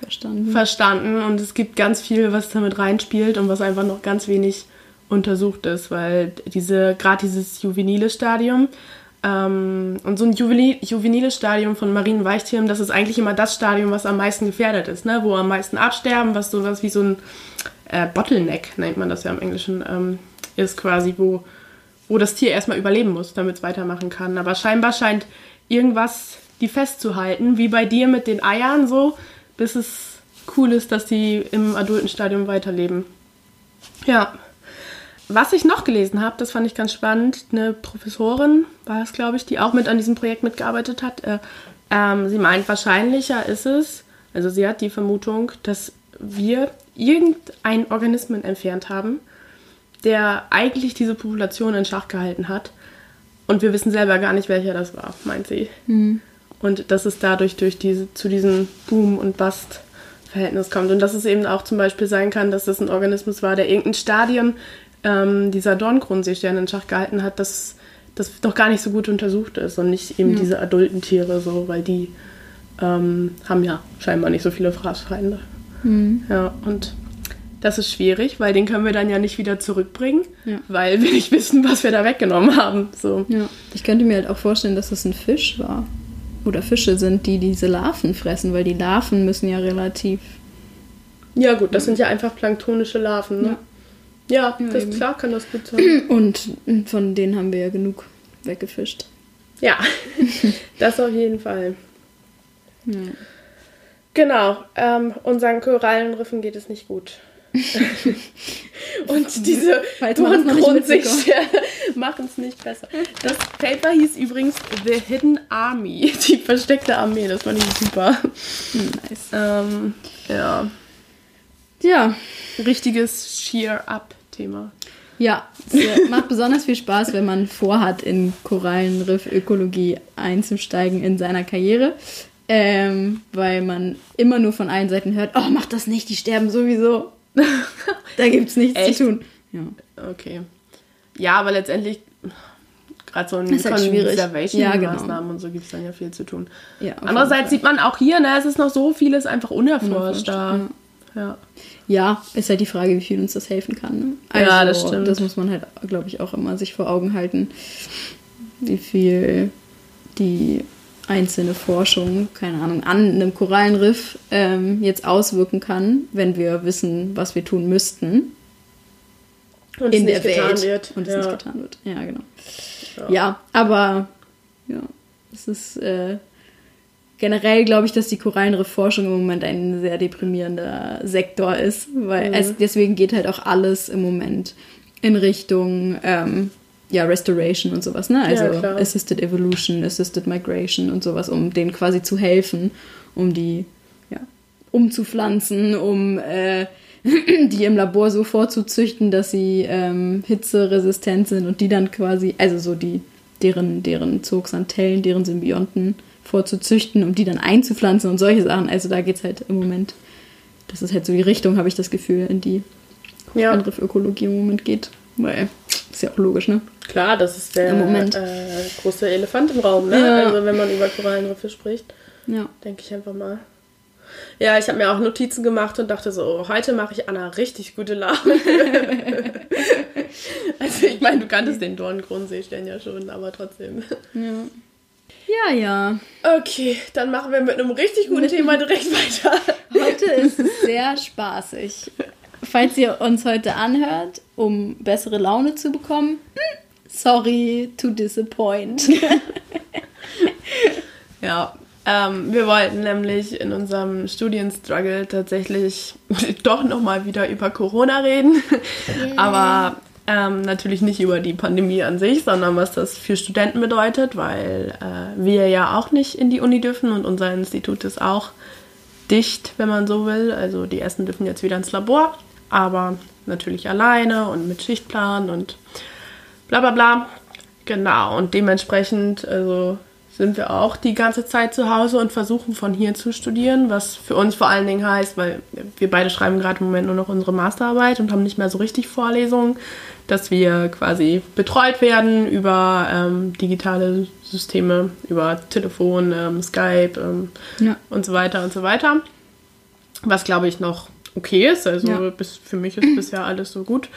Verstanden. verstanden und es gibt ganz viel, was damit reinspielt und was einfach noch ganz wenig untersucht ist, weil diese gerade dieses juvenile Stadium ähm, und so ein Juveni juveniles Stadium von marinen Weichtieren, das ist eigentlich immer das Stadium, was am meisten gefährdet ist, ne? wo am meisten absterben, was sowas wie so ein äh, Bottleneck nennt man das ja im Englischen ähm, ist quasi, wo wo das Tier erstmal überleben muss, damit es weitermachen kann. Aber scheinbar scheint irgendwas die festzuhalten, wie bei dir mit den Eiern so, bis es cool ist, dass die im adulten Stadium weiterleben. Ja. Was ich noch gelesen habe, das fand ich ganz spannend, eine Professorin war es, glaube ich, die auch mit an diesem Projekt mitgearbeitet hat. Äh, ähm, sie meint, wahrscheinlicher ist es, also sie hat die Vermutung, dass wir irgendeinen Organismen entfernt haben, der eigentlich diese Population in Schach gehalten hat. Und wir wissen selber gar nicht, welcher das war, meint sie. Und dass es dadurch durch diese, zu diesem Boom- und Bust-Verhältnis kommt. Und dass es eben auch zum Beispiel sein kann, dass das ein Organismus war, der irgendein Stadium ähm, dieser Dornkronenseesterne in Schach gehalten hat, das, das noch gar nicht so gut untersucht ist. Und nicht eben diese adulten Tiere, so, weil die ähm, haben ja scheinbar nicht so viele Fraßfeinde. Ja, und das ist schwierig, weil den können wir dann ja nicht wieder zurückbringen, Ja. weil wir nicht wissen, was wir da weggenommen haben. So. Ja. Ich könnte mir halt auch vorstellen, dass es ein Fisch war. Oder Fische sind, die diese Larven fressen, weil die Larven müssen ja relativ. Ja, gut, das sind ja einfach planktonische Larven, ne? Ja, Ja, das eben. klar kann das gut sein. Und von denen haben wir ja genug weggefischt. ja, das auf jeden Fall. Ja. Genau, ähm, unseren Korallenriffen geht es nicht gut. Und diese das Grundsicht machen es nicht besser. Das Paper hieß übrigens The Hidden Army, die versteckte Armee. Das fand ich super. Nice. Ähm, ja, Ja, richtiges Sheer-Up-Thema. ja. Es macht besonders viel Spaß, wenn man vorhat, in Korallenriff-Ökologie einzusteigen in seiner Karriere. Ähm, weil man immer nur von allen Seiten hört, oh, mach das nicht, die sterben sowieso. da gibt's nichts Echt? zu tun. Ja. Okay. Ja, aber letztendlich, gerade so in halt schwierig. Ja, Conservation-Maßnahmen genau. und so gibt es dann ja viel zu tun. Ja, Andererseits sieht man auch hier, ne, es ist noch so vieles einfach unerforscht Unerforscht, da. Ja. Ja, ist halt die Frage, wie viel uns das helfen kann. Ne? Ja, das stimmt. Das muss man halt, glaube ich, auch immer sich vor Augen halten, wie viel die einzelne Forschung, keine Ahnung, an einem Korallenriff ähm, jetzt auswirken kann, wenn wir wissen, was wir tun müssten Und in es der nicht getan Welt wird. und es ja. nicht getan wird. Ja, genau. Ja. Ja, aber ja, es ist äh, generell glaube ich, dass die Korallenriffforschung im Moment ein sehr deprimierender Sektor ist, weil Mhm. es, deswegen geht halt auch alles im Moment in Richtung ähm, ja, Restoration und sowas, ne? Also Ja. Assisted Evolution, Assisted Migration und sowas, um denen quasi zu helfen, um die ja, umzupflanzen, um äh, die im Labor so vorzuzüchten, dass sie ähm, hitzeresistent sind und die dann quasi, also so die, deren, deren Zooxanthellen, deren Symbionten vorzuzüchten, um die dann einzupflanzen und solche Sachen. Also da geht es halt im Moment, das ist halt so die Richtung, habe ich das Gefühl, in die Ja, Angriffökologie im Moment geht. Weil, ist ja auch logisch, ne? klar, das ist der. Äh, große Elefant im Raum, ne? Ja. Also wenn man über Korallenriffe spricht, Ja. denke ich einfach mal. Ja, ich habe mir auch Notizen gemacht und dachte so, oh, heute mache ich Anna richtig gute Laune. also ich meine, du kanntest den Dornkronseestern ja schon, aber trotzdem. Ja, ja. Okay, dann machen wir mit einem richtig guten Thema direkt weiter. Heute ist es sehr spaßig. Falls ihr uns heute anhört, um bessere Laune zu bekommen, hm, sorry to disappoint. Ja, ähm, wir wollten nämlich in unserem Studienstruggle tatsächlich doch nochmal wieder über Corona reden. Aber ähm, natürlich nicht über die Pandemie an sich, sondern was das für Studenten bedeutet, weil äh, wir ja auch nicht in die Uni dürfen und unser Institut ist auch dicht, wenn man so will. Also die ersten dürfen jetzt wieder ins Labor, aber natürlich alleine und mit Schichtplan und bla bla bla. Genau, und dementsprechend also sind wir auch die ganze Zeit zu Hause und versuchen von hier zu studieren, was für uns vor allen Dingen heißt, weil wir beide schreiben gerade im Moment nur noch unsere Masterarbeit und haben nicht mehr so richtig Vorlesungen, dass wir quasi betreut werden über ähm, digitale Systeme, über Telefon, ähm, Skype ähm, Ja. und so weiter und so weiter. Was glaube ich noch okay ist. Also Ja. bis, für mich ist bisher alles so gut.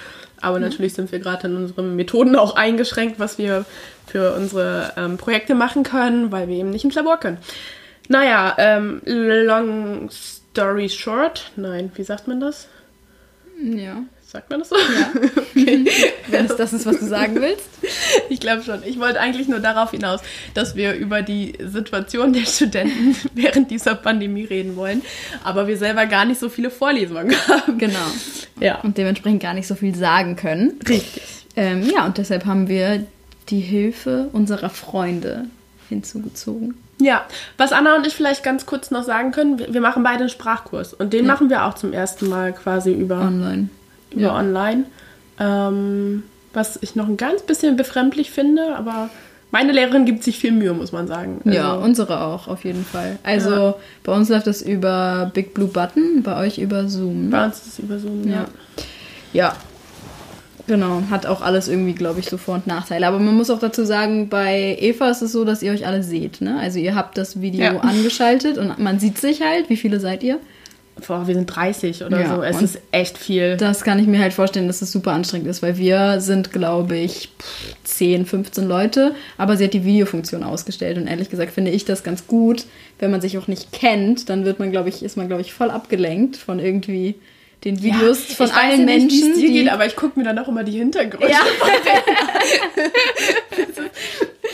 Aber natürlich sind wir gerade in unseren Methoden auch eingeschränkt, was wir für unsere ähm, Projekte machen können, weil wir eben nicht ins Labor können. Naja, ähm, long story short. Nein, wie sagt man das? Ja. Sagt man das so? Ja. okay. Wenn es das ist, was du sagen willst. Ich glaube schon. Ich wollte eigentlich nur darauf hinaus, dass wir über die Situation der Studenten während dieser Pandemie reden wollen, aber wir selber gar nicht so viele Vorlesungen haben. Genau. Ja. Und dementsprechend gar nicht so viel sagen können. Richtig. Ähm, ja, und deshalb haben wir die Hilfe unserer Freunde hinzugezogen. Ja, was Anna und ich vielleicht ganz kurz noch sagen können, wir machen beide einen Sprachkurs und den Ja. machen wir auch zum ersten Mal quasi über, Online. Ja. online. Ähm, was ich noch ein ganz bisschen befremdlich finde, aber meine Lehrerin gibt sich viel Mühe, muss man sagen. Ja, Also, unsere auch, auf jeden Fall. Also Ja. bei uns läuft das über Big Blue Button, bei euch über Zoom. bei uns ist es über Zoom, ja. Ja. Ja. Genau, hat auch alles irgendwie, glaube ich, so Vor- und Nachteile. Aber man muss auch dazu sagen, bei Eva ist es so, dass ihr euch alle seht. Ne? Also ihr habt das Video Ja. angeschaltet und man sieht sich halt. Wie viele seid ihr? Boah, wir sind 30 oder Ja, so. Es ist echt viel. Das kann ich mir halt vorstellen, dass das super anstrengend ist, weil wir sind, glaube ich, pff, 10, 15 Leute, aber sie hat die Videofunktion ausgestellt und ehrlich gesagt finde ich das ganz gut, wenn man sich auch nicht kennt, dann wird man, glaube ich, ist man, glaube ich, voll abgelenkt von irgendwie den Videos von ich weiß allen ja nicht, wie Menschen, es dir die geht, aber ich gucke mir dann auch immer die Hintergründe. Ja.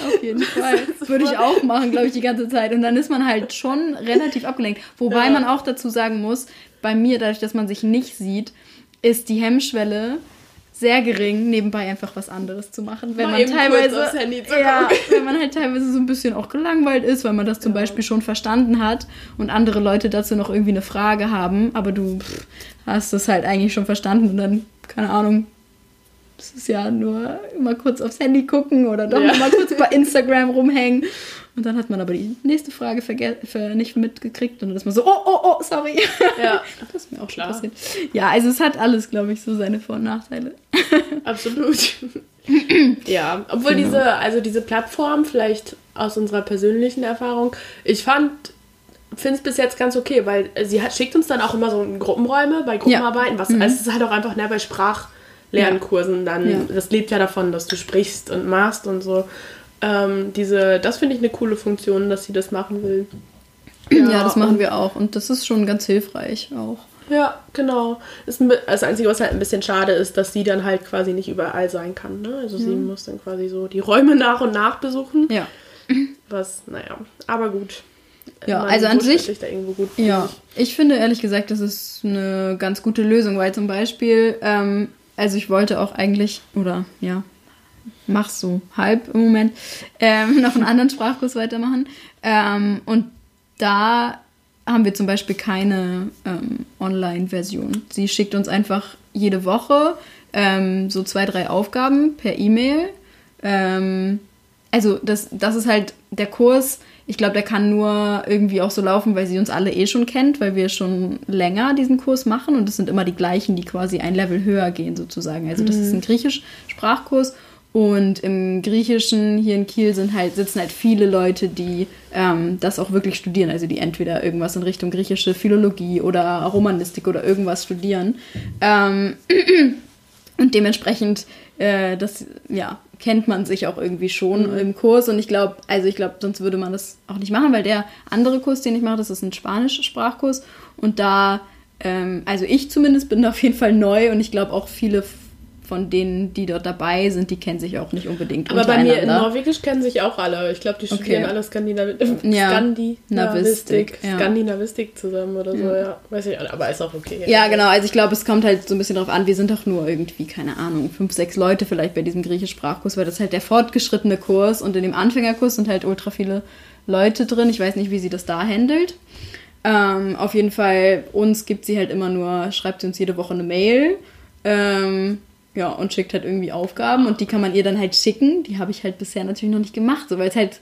Auf jeden Fall. Würde ich auch machen, glaube ich, die ganze Zeit. Und dann ist man halt schon relativ abgelenkt. Wobei Ja. man auch dazu sagen muss, bei mir, dadurch, dass man sich nicht sieht, ist die Hemmschwelle sehr gering, nebenbei einfach was anderes zu machen. Wenn Mal man teilweise, ja, wenn man halt teilweise so ein bisschen auch gelangweilt ist, weil man das zum Beispiel schon verstanden hat und andere Leute dazu noch irgendwie eine Frage haben, aber du hast das halt eigentlich schon verstanden und dann, keine Ahnung, das ist ja nur immer kurz aufs Handy gucken oder doch Ja. mal kurz bei Instagram rumhängen. Und dann hat man aber die nächste Frage nicht mitgekriegt und dann ist man so, oh, oh, oh, sorry. Ja, Das ist mir auch schon Klar. passiert. Ja, also es hat alles, glaube ich, so seine Vor- und Nachteile. absolut. ja, obwohl Genau. diese, also diese Plattform, vielleicht aus unserer persönlichen Erfahrung, ich fand, finde es bis jetzt ganz okay, weil sie hat, schickt uns dann auch immer so in Gruppenräume bei Gruppenarbeiten, was also es ist halt auch einfach ne, bei Sprachlernkursen dann, Ja. das lebt ja davon, dass du sprichst und machst und so. Ähm, diese, das finde ich eine coole Funktion, dass sie das machen will. Ja, das machen wir auch und das ist schon ganz hilfreich auch. Ja, genau. Ist ein bi- Das Einzige, was halt ein bisschen schade ist, dass sie dann halt quasi nicht überall sein kann. Ne? Also sie muss dann quasi so die Räume nach und nach besuchen. Ja. Was, naja, aber gut. Ja, Man also an sich- sich da irgendwo gut. Ja, ich finde ehrlich gesagt, das ist eine ganz gute Lösung, weil zum Beispiel, ähm, also ich wollte auch eigentlich, oder ja, mach's so halb im Moment, ähm, noch einen anderen Sprachkurs weitermachen. Ähm, und da haben wir zum Beispiel keine ähm, Online-Version. Sie schickt uns einfach jede Woche ähm, so zwei, drei Aufgaben per E-Mail. Ähm, also das, das ist halt der Kurs. Ich glaube, der kann nur irgendwie auch so laufen, weil sie uns alle eh schon kennt, weil wir schon länger diesen Kurs machen und es sind immer die gleichen, die quasi ein Level höher gehen sozusagen. Also das ist ein Griechisch-Sprachkurs und im Griechischen hier in Kiel sind halt, sitzen halt viele Leute, die ähm, das auch wirklich studieren. Also die entweder irgendwas in Richtung griechische Philologie oder Romanistik oder irgendwas studieren. Ähm, und dementsprechend, äh, das, ja, kennt man sich auch irgendwie schon im Kurs. Und ich glaube, also ich glaube, sonst würde man das auch nicht machen, weil der andere Kurs, den ich mache, das ist ein Spanisch-Sprachkurs. Und da, ähm, also ich zumindest bin da auf jeden Fall neu und ich glaube auch viele von denen, die dort dabei sind, die kennen sich auch nicht unbedingt Aber bei mir in. Norwegisch kennen sich auch alle. Ich glaube, die studieren alle Skandinav Ja. Skandinavistik, Navistik, ja. Skandinavistik zusammen oder so, ja. Weiß ich, aber ist auch okay. Ja, genau. Also ich glaube, es kommt halt so ein bisschen drauf an. Wir sind doch nur irgendwie, keine Ahnung, fünf, sechs Leute vielleicht bei diesem Griechisch-Sprachkurs, weil das ist halt der fortgeschrittene Kurs und in dem Anfängerkurs sind halt ultra viele Leute drin. Ich weiß nicht, wie sie das da handelt. Ähm, auf jeden Fall, uns gibt sie halt immer nur, schreibt sie uns jede Woche eine Mail. Ähm, ja, und schickt halt irgendwie Aufgaben und die kann man ihr dann halt schicken. Die habe ich halt bisher natürlich noch nicht gemacht, so, weil es halt,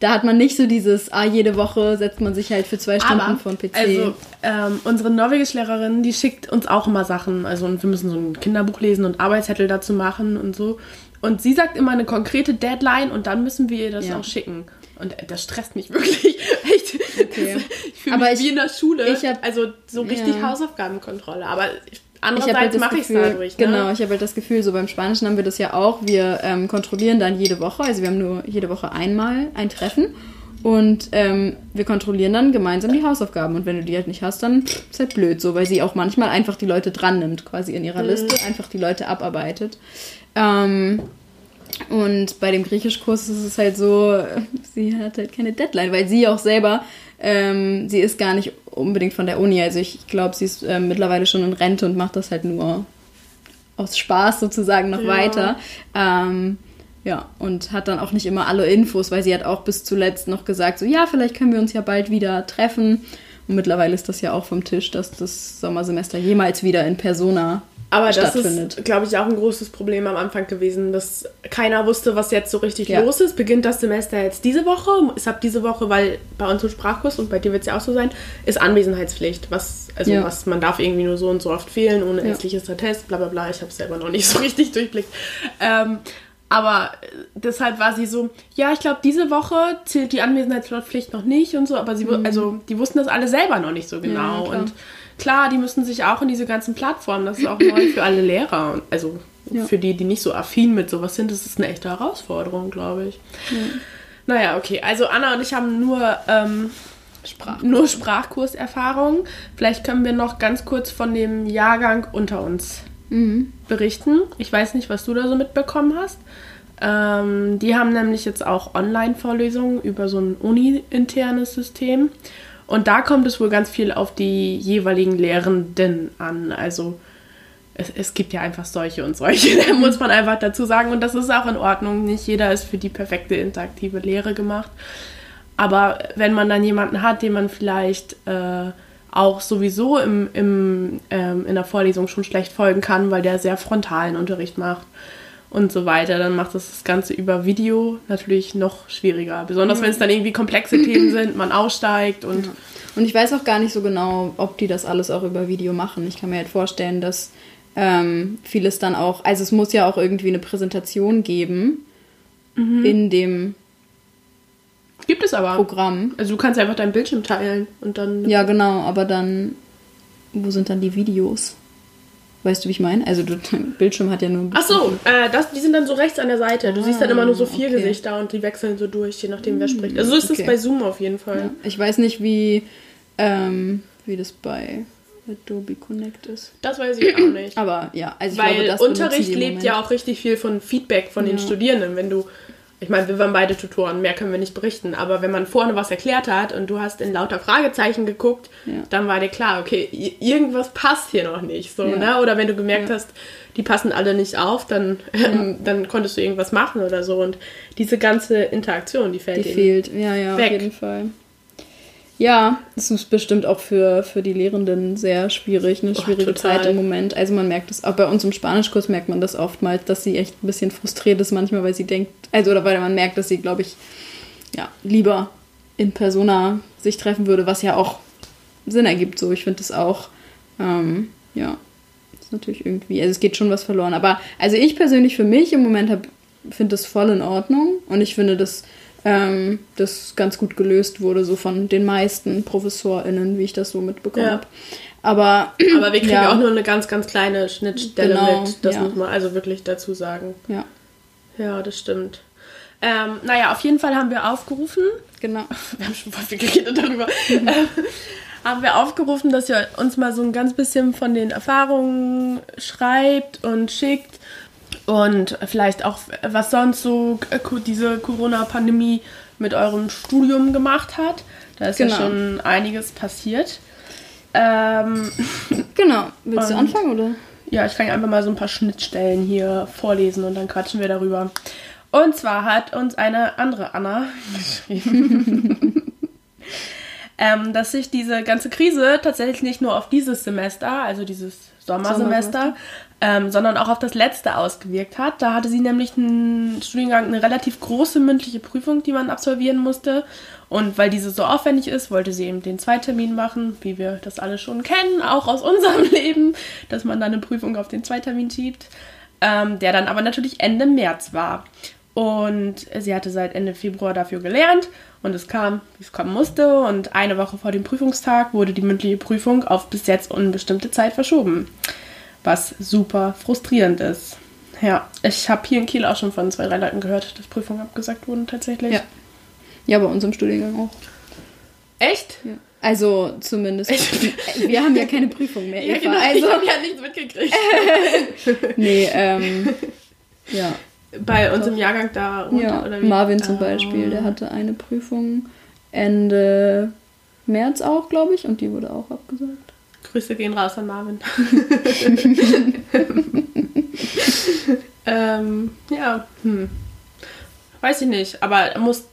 da hat man nicht so dieses, ah, jede Woche setzt man sich halt für zwei Stunden Aber, vor den PC. also, ähm, unsere Norwegischlehrerin, die schickt uns auch immer Sachen. Also, und wir müssen so ein Kinderbuch lesen und Arbeitszettel dazu machen und so. Und sie sagt immer eine konkrete Deadline und dann müssen wir ihr das Ja. auch schicken. Und das stresst mich wirklich. Echt. Okay. Ich fühle Aber mich ich- wie in der Schule. ich hab- also so richtig Ja. Hausaufgabenkontrolle. Aber ich, Ich habe andererseits halt das mache ich es Gefühl, dadurch. Ne? genau, ich habe halt das Gefühl, so beim Spanischen haben wir das ja auch. Wir ähm, kontrollieren dann jede Woche, also wir haben nur jede Woche einmal ein Treffen und ähm, wir kontrollieren dann gemeinsam die Hausaufgaben. Und wenn du die halt nicht hast, dann ist halt blöd so, weil sie auch manchmal einfach die Leute dran nimmt, quasi in ihrer Liste, einfach die Leute abarbeitet. Ähm, und bei dem Griechischkurs ist es halt so, sie hat halt keine Deadline, weil sie auch selber, ähm, sie ist gar nicht unbedingt von der Uni. Also ich glaube, sie ist ähm, mittlerweile schon in Rente und macht das halt nur aus Spaß sozusagen noch Ja. weiter. Ähm, ja, und hat dann auch nicht immer alle Infos, weil sie hat auch bis zuletzt noch gesagt, so ja, vielleicht können wir uns ja bald wieder treffen. Und mittlerweile ist das ja auch vom Tisch, dass das Sommersemester jemals wieder in Persona Aber das ist, glaube ich, auch ein großes Problem am Anfang gewesen, dass keiner wusste, was jetzt so richtig Ja. los ist. Beginnt das Semester jetzt diese Woche? Ist ab diese Woche, weil bei uns im Sprachkurs und bei dir wird es ja auch so sein, ist Anwesenheitspflicht. Was, also Ja. was man darf irgendwie nur so und so oft fehlen, ohne Ja. ärztliches Attest, bla bla bla. Ich habe es selber noch nicht so richtig durchblickt. Ähm, aber äh, deshalb war sie so, ja, ich glaube, diese Woche zählt die Anwesenheitspflicht noch nicht und so, aber sie, wu- also, die wussten das alle selber noch nicht so genau. Mhm. und klar, die müssen sich auch in diese ganzen Plattformen, das ist auch neu für alle Lehrer. Also Ja. für die, die nicht so affin mit sowas sind, das ist eine echte Herausforderung, glaube ich. Naja, okay. Also Anna und ich haben nur ähm, Sprach. nur Sprachkurserfahrung. Vielleicht können wir noch ganz kurz von dem Jahrgang unter uns Mhm. berichten. Ich weiß nicht, was du da so mitbekommen hast. Ähm, die haben nämlich jetzt auch Online-Vorlesungen über so ein uni-internes System. Und da kommt es wohl ganz viel auf die jeweiligen Lehrenden an. Also es, es gibt ja einfach solche und solche, da muss man einfach dazu sagen. Und das ist auch in Ordnung. Nicht jeder ist für die perfekte interaktive Lehre gemacht. Aber wenn man dann jemanden hat, dem man vielleicht äh, auch sowieso im, im, ähm, in der Vorlesung schon schlecht folgen kann, weil der sehr frontalen Unterricht macht und so weiter, dann macht das das Ganze über Video natürlich noch schwieriger. Besonders wenn es dann irgendwie komplexe Themen sind, man aussteigt und Und ich weiß auch gar nicht so genau, ob die das alles auch über Video machen. Ich kann mir halt vorstellen, dass ähm, vieles dann auch, also es muss ja auch irgendwie eine Präsentation geben in dem gibt es aber. Programm. Also du kannst einfach deinen Bildschirm teilen und dann Ja, genau, aber dann, wo sind dann die Videos? Weißt du, wie ich meine? Also du, dein Bildschirm hat ja nur... Ach so, äh, das, die sind dann so rechts an der Seite. Du siehst dann immer nur so vier okay. Gesichter und die wechseln so durch, je nachdem, wer spricht. Also so ist okay. bei Zoom auf jeden Fall. Ja. Ich weiß nicht, wie, ähm, wie das bei Adobe Connect ist. Das weiß ich auch nicht. Aber ja, also ich Weil glaube, das Unterricht lebt ja auch richtig viel von Feedback von den Ja. Studierenden. Wenn du, ich meine, wir waren beide Tutoren, mehr können wir nicht berichten, aber wenn man vorne was erklärt hat und du hast in lauter Fragezeichen geguckt, Ja. dann war dir klar, okay, irgendwas passt hier noch nicht. So, Ja. ne? Oder wenn du gemerkt Ja. hast, die passen alle nicht auf, dann, ähm, dann konntest du irgendwas machen oder so. Und diese ganze Interaktion, die fällt Die fehlt, ja, ja, weg. auf jeden Fall. Ja, es ist bestimmt auch für, für die Lehrenden sehr schwierig, eine Oh, schwierige total. Zeit im Moment. Also man merkt es, auch bei uns im Spanischkurs merkt man das oftmals, dass sie echt ein bisschen frustriert ist manchmal, weil sie denkt, also oder weil man merkt, dass sie, glaube ich, ja, lieber in Persona sich treffen würde, was ja auch Sinn ergibt. So, ich finde es auch, ähm, ja, ist natürlich irgendwie, also es geht schon was verloren. Aber also ich persönlich für mich im Moment finde das voll in Ordnung und ich finde, dass ähm, das ganz gut gelöst wurde, so von den meisten ProfessorInnen, wie ich das so mitbekommen Ja. habe. Aber, Aber wir kriegen Ja. auch nur eine ganz, ganz kleine Schnittstelle Genau, mit. Das ja. muss man also wirklich dazu sagen. ja, Ja, das stimmt. Ähm, naja, auf jeden Fall haben wir aufgerufen, genau. wir haben schon voll viel geredet darüber, ähm, haben wir aufgerufen, dass ihr uns mal so ein ganz bisschen von den Erfahrungen schreibt und schickt und vielleicht auch, was sonst so äh, diese Corona-Pandemie mit eurem Studium gemacht hat. Da ist Genau. ja schon einiges passiert. Ähm, Genau. Willst du anfangen oder? ja, ich kann einfach mal so ein paar Schnittstellen hier vorlesen und dann quatschen wir darüber. Und zwar hat uns eine andere Anna geschrieben, ähm, dass sich diese ganze Krise tatsächlich nicht nur auf dieses Semester, also dieses Sommersemester, ähm, sondern auch auf das letzte ausgewirkt hat. Da hatte sie nämlich einen Studiengang, eine relativ große mündliche Prüfung, die man absolvieren musste. Und weil diese so aufwendig ist, wollte sie eben den Zweitermin machen, wie wir das alle schon kennen, auch aus unserem Leben, dass man dann eine Prüfung auf den Zweitermin schiebt, ähm, der dann aber natürlich Ende März war. Und sie hatte seit Ende Februar dafür gelernt und es kam, wie es kommen musste. Und eine Woche vor dem Prüfungstag wurde die mündliche Prüfung auf bis jetzt unbestimmte Zeit verschoben. Was super frustrierend ist. Ja, ich habe hier in Kiel auch schon von zwei, drei Leuten gehört, dass Prüfungen abgesagt wurden tatsächlich. Ja. Ja, bei uns im Studiengang auch. Echt? Ja. Also zumindest. Wir haben ja keine Prüfung mehr, Eva. Ja, genau. ich Also, habe ja nichts mitgekriegt. nee, ähm, ja. Bei uns im Jahrgang da runter, ja. oder wie? Marvin zum Ah. Beispiel, der hatte eine Prüfung Ende März auch, glaube ich, und die wurde auch abgesagt. Grüße gehen raus an Marvin. ähm, ja, hm. Weiß ich nicht, aber muss.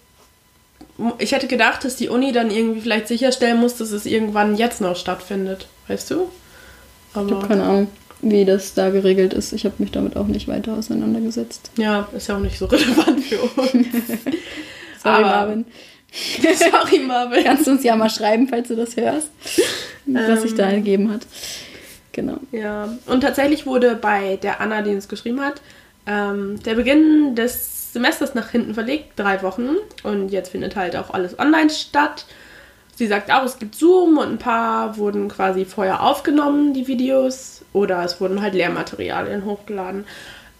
Ich hätte gedacht, dass die Uni dann irgendwie vielleicht sicherstellen muss, dass es irgendwann jetzt noch stattfindet. Weißt du? Ich habe Aber keine Ahnung, wie das da geregelt ist. Ich habe mich damit auch nicht weiter auseinandergesetzt. ja, ist ja auch nicht so relevant für uns. Sorry, Aber- Marvin. Sorry, Marvin. Kannst du uns ja mal schreiben, falls du das hörst, was sich da Ähm. ergeben hat. Genau. Ja, und tatsächlich wurde bei der Anna, die uns geschrieben hat, ähm, der Beginn des Semesters nach hinten verlegt, drei Wochen. Und jetzt findet halt auch alles online statt. Sie sagt auch, es gibt Zoom und ein paar wurden quasi vorher aufgenommen, die Videos, oder es wurden halt Lehrmaterialien hochgeladen.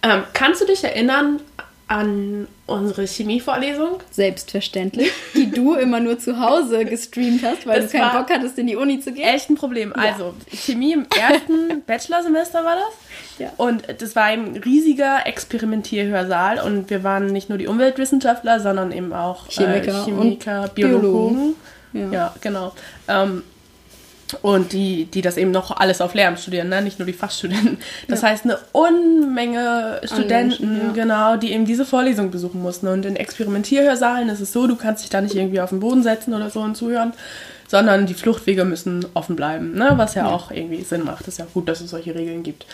Ähm, kannst du dich erinnern, an unsere Chemievorlesung. Selbstverständlich. Die du immer nur zu Hause gestreamt hast, weil Das du keinen Bock hattest, in die Uni zu gehen. Echt ein Problem. Also, Chemie im ersten Bachelorsemester war das. Ja. Und das war ein riesiger Experimentierhörsaal und wir waren nicht nur die Umweltwissenschaftler, sondern eben auch Chemiker äh, Chemiker und Biologen. Biologen. Ja, Ja. genau. Ähm, und die, die das eben noch alles auf Lehramt studieren, ne? nicht nur die Fachstudenten. Das heißt, eine Unmenge Studenten, ja. genau, die eben diese Vorlesung besuchen mussten. Und in Experimentierhörsaalen ist es so, du kannst dich da nicht irgendwie auf den Boden setzen oder so und zuhören, sondern die Fluchtwege müssen offen bleiben, ne? was ja, auch irgendwie Sinn macht. Das ist ja gut, dass es solche Regeln gibt.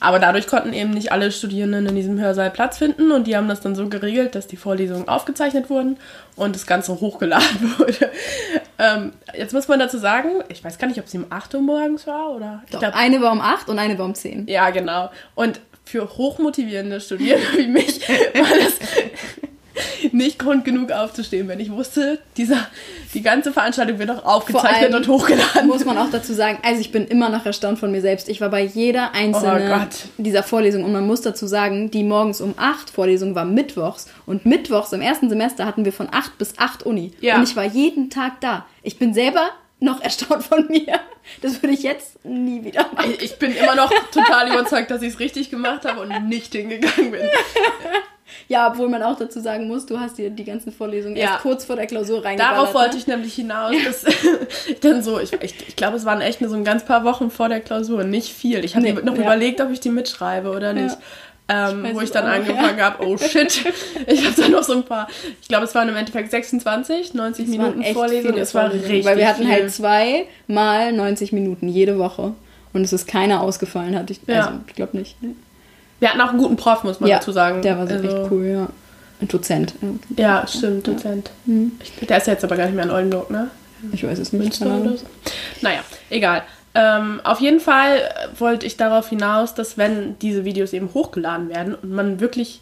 Aber dadurch konnten eben nicht alle Studierenden in diesem Hörsaal Platz finden und die haben das dann so geregelt, dass die Vorlesungen aufgezeichnet wurden und das Ganze hochgeladen wurde. Ähm, jetzt muss man dazu sagen, ich weiß gar nicht, ob sie um 8 Uhr morgens war oder. Ich Doch, glaub, eine war um 8 und eine war um 10. ja, genau. Und für hochmotivierende Studierende wie mich war das nicht Grund genug aufzustehen, wenn ich wusste, dieser, die ganze Veranstaltung wird auch aufgezeichnet und hochgeladen. Muss man auch dazu sagen, also ich bin immer noch erstaunt von mir selbst. Ich war bei jeder Oh einzelnen Gott. dieser Vorlesung und man muss dazu sagen, die morgens um 8 Vorlesung war mittwochs und mittwochs im ersten Semester hatten wir von 8 bis 8 Uni. Ja. Und ich war jeden Tag da. Ich bin selber noch erstaunt von mir. Das würde ich jetzt nie wieder machen. Ich bin immer noch total überzeugt, dass ich es richtig gemacht habe und nicht hingegangen bin. Ja, obwohl man auch dazu sagen muss, du hast dir die ganzen Vorlesungen Ja. erst kurz vor der Klausur reingeballert. Darauf wollte ne? ich nämlich hinaus. Dass dann so, ich, ich, ich glaube, es waren echt nur so ein ganz paar Wochen vor der Klausur, nicht viel. Ich habe Nee, noch ja. überlegt, ob ich die mitschreibe oder nicht. Ähm, weiß wo ich dann angefangen habe, oh shit, ich habe dann noch so ein paar, ich glaube, es waren im Endeffekt 26, 90 Es Minuten Vorlesung. Es war richtig Weil wir hatten viel. halt zwei mal 90 Minuten jede Woche. Und es ist keiner ausgefallen, hatte ich. Ja. Also, ich glaube nicht. Wir hatten auch einen guten Prof, muss man ja, dazu sagen. Der war so Also, echt cool, ja. Ein Dozent. ja. Ja, stimmt, Dozent. Ich, der ist jetzt aber gar nicht mehr in Oldenburg, ne? Ich weiß es nicht. Münster oder so. Naja, egal. Ähm, auf jeden Fall wollte ich darauf hinaus, dass wenn diese Videos eben hochgeladen werden und man wirklich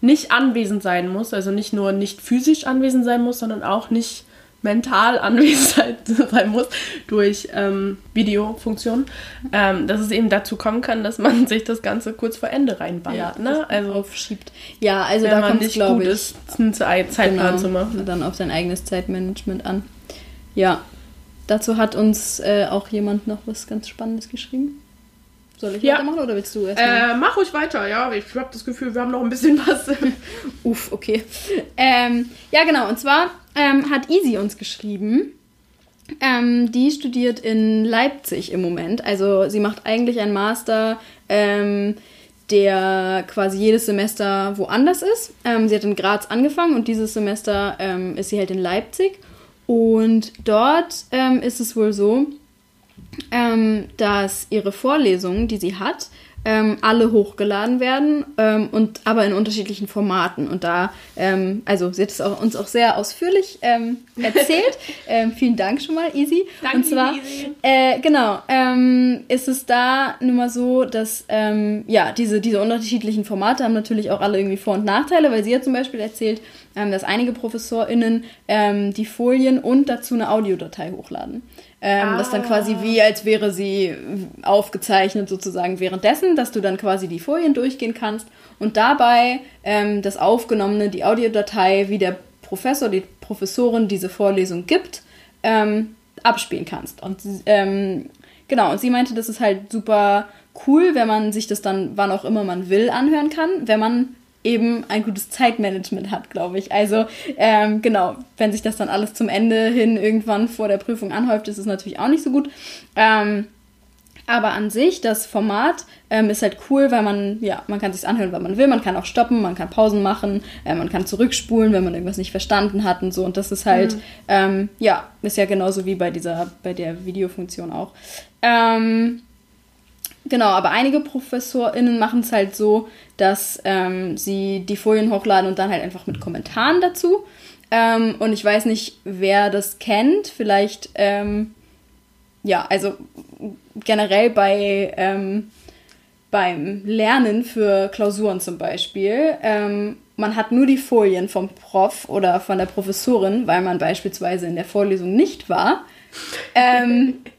nicht anwesend sein muss, also nicht nur nicht physisch anwesend sein muss, sondern auch nicht mental anwesend sein- muss durch ähm, Videofunktionen, ähm, dass es eben dazu kommen kann, dass man sich das Ganze kurz vor Ende reinballert. ne? Also aufschiebt. Ja, also wenn da man kommt es, nicht glaube gut ich, ist, einen Ze- Zeitplan zu machen. dann auf sein eigenes Zeitmanagement an. Ja, dazu hat uns äh, auch jemand noch was ganz Spannendes geschrieben. Soll ich Ja. weitermachen oder willst du erst? Äh, mach ruhig weiter, ja. Ich habe das Gefühl, wir haben noch ein bisschen was. Uff, okay. Ähm, ja, genau. Und zwar ähm, hat Easy uns geschrieben. Ähm, die studiert in Leipzig im Moment. Also sie macht eigentlich einen Master, ähm, der quasi jedes Semester woanders ist. Ähm, sie hat in Graz angefangen und dieses Semester ähm, ist sie halt in Leipzig. Und dort ähm, ist es wohl so, dass ihre Vorlesungen, die sie hat, ähm, alle hochgeladen werden ähm, und aber in unterschiedlichen Formaten. Und da, ähm, also sie hat es auch, uns auch sehr ausführlich ähm, erzählt. ähm, vielen Dank schon mal, Easy. Danke, und zwar, Easy. Äh, genau, ähm, ist es da nun mal so, dass ja diese, diese unterschiedlichen Formate haben natürlich auch alle irgendwie Vor- und Nachteile, weil sie hat zum Beispiel erzählt, ähm, dass einige ProfessorInnen ähm, die Folien und dazu eine Audiodatei hochladen. Ähm, Das dann quasi wie, als wäre sie aufgezeichnet sozusagen währenddessen, dass du dann quasi die Folien durchgehen kannst und dabei ähm, das Aufgenommene, die Audiodatei, wie der Professor, die Professorin diese Vorlesung gibt, ähm, abspielen kannst. Und ähm, genau, und sie meinte, das ist halt super cool, wenn man sich das dann, wann auch immer man will, anhören kann, wenn man eben ein gutes Zeitmanagement hat, glaube ich. Also ähm, genau, wenn sich das dann alles zum Ende hin irgendwann vor der Prüfung anhäuft, ist es natürlich auch nicht so gut. Ähm, aber an sich, das Format ähm, ist halt cool, weil man, ja, man kann sich anhören, wann man will, man kann auch stoppen, man kann Pausen machen, äh, man kann zurückspulen, wenn man irgendwas nicht verstanden hat und so. Und das ist halt, ähm, ja, ist ja genauso wie bei dieser, bei der Videofunktion auch. Ähm, Genau, aber einige ProfessorInnen machen es halt so, dass ähm, sie die Folien hochladen und dann halt einfach mit Kommentaren dazu. Ähm, und ich weiß nicht, wer das kennt. Vielleicht, ähm, ja, also generell bei ähm, beim Lernen für Klausuren zum Beispiel. Ähm, man hat nur die Folien vom Prof oder von der Professorin, weil man beispielsweise in der Vorlesung nicht war.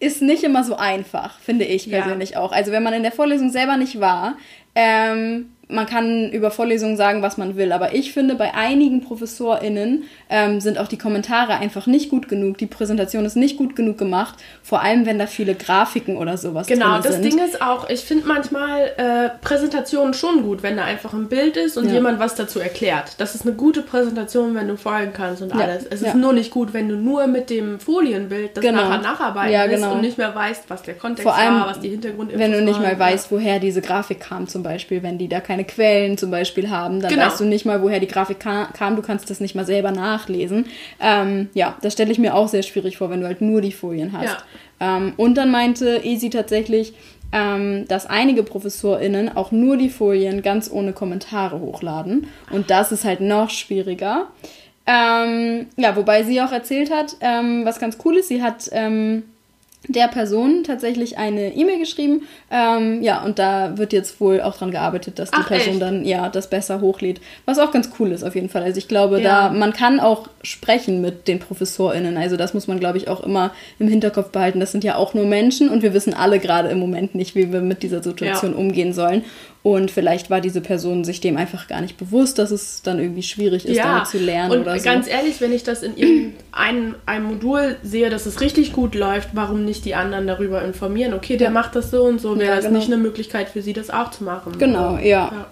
Ist nicht immer so einfach, finde ich Ja. persönlich auch. Also wenn man in der Vorlesung selber nicht war, ähm, man kann über Vorlesungen sagen, was man will, aber ich finde, bei einigen ProfessorInnen ähm, sind auch die Kommentare einfach nicht gut genug. Die Präsentation ist nicht gut genug gemacht, vor allem wenn da viele Grafiken oder sowas Genau, drin das sind. Ding ist auch, ich finde manchmal äh, Präsentationen schon gut, wenn da einfach ein Bild ist und Ja. jemand was dazu erklärt. Das ist eine gute Präsentation, wenn du folgen kannst und Ja, alles. Es ist ja. nur nicht gut, wenn du nur mit dem Folienbild das Genau. nachher nacharbeiten Ja, genau. und nicht mehr weißt, was der Kontext Vor allem, war, was die Hintergrundinfos wenn du nicht mal weißt, woher diese Grafik kam zum Beispiel, wenn die da keine Quellen zum Beispiel haben, dann Genau. weißt du nicht mal, woher die Grafik ka kam, du kannst das nicht mal selber nachlesen. Ähm, ja, das stelle ich mir auch sehr schwierig vor, wenn du halt nur die Folien hast. Ähm, und dann meinte Easy tatsächlich, ähm, dass einige ProfessorInnen auch nur die Folien ganz ohne Kommentare hochladen. Und das ist halt noch schwieriger. Ähm, ja, wobei sie auch erzählt hat, ähm, was ganz cool ist, sie hat ähm, der Person tatsächlich eine E-Mail geschrieben. Ähm, ja, und da wird jetzt wohl auch dran gearbeitet, dass die Ach, Person echt? dann ja das besser hochlädt. Was auch ganz cool ist auf jeden Fall. Also ich glaube, Ja. da man kann auch sprechen mit den ProfessorInnen. Also das muss man, glaube ich, auch immer im Hinterkopf behalten. Das sind ja auch nur Menschen und wir wissen alle gerade im Moment nicht, wie wir mit dieser Situation Ja. umgehen sollen. Und vielleicht war diese Person sich dem einfach gar nicht bewusst, dass es dann irgendwie schwierig ist, damit zu lernen und oder so. ganz ehrlich, wenn ich das in irgendeinem einem Modul sehe, dass es richtig gut läuft, warum nicht die anderen darüber informieren? Okay, der macht das so und so, wäre Ja, das genau. nicht eine Möglichkeit für sie, das auch zu machen? Genau, ja.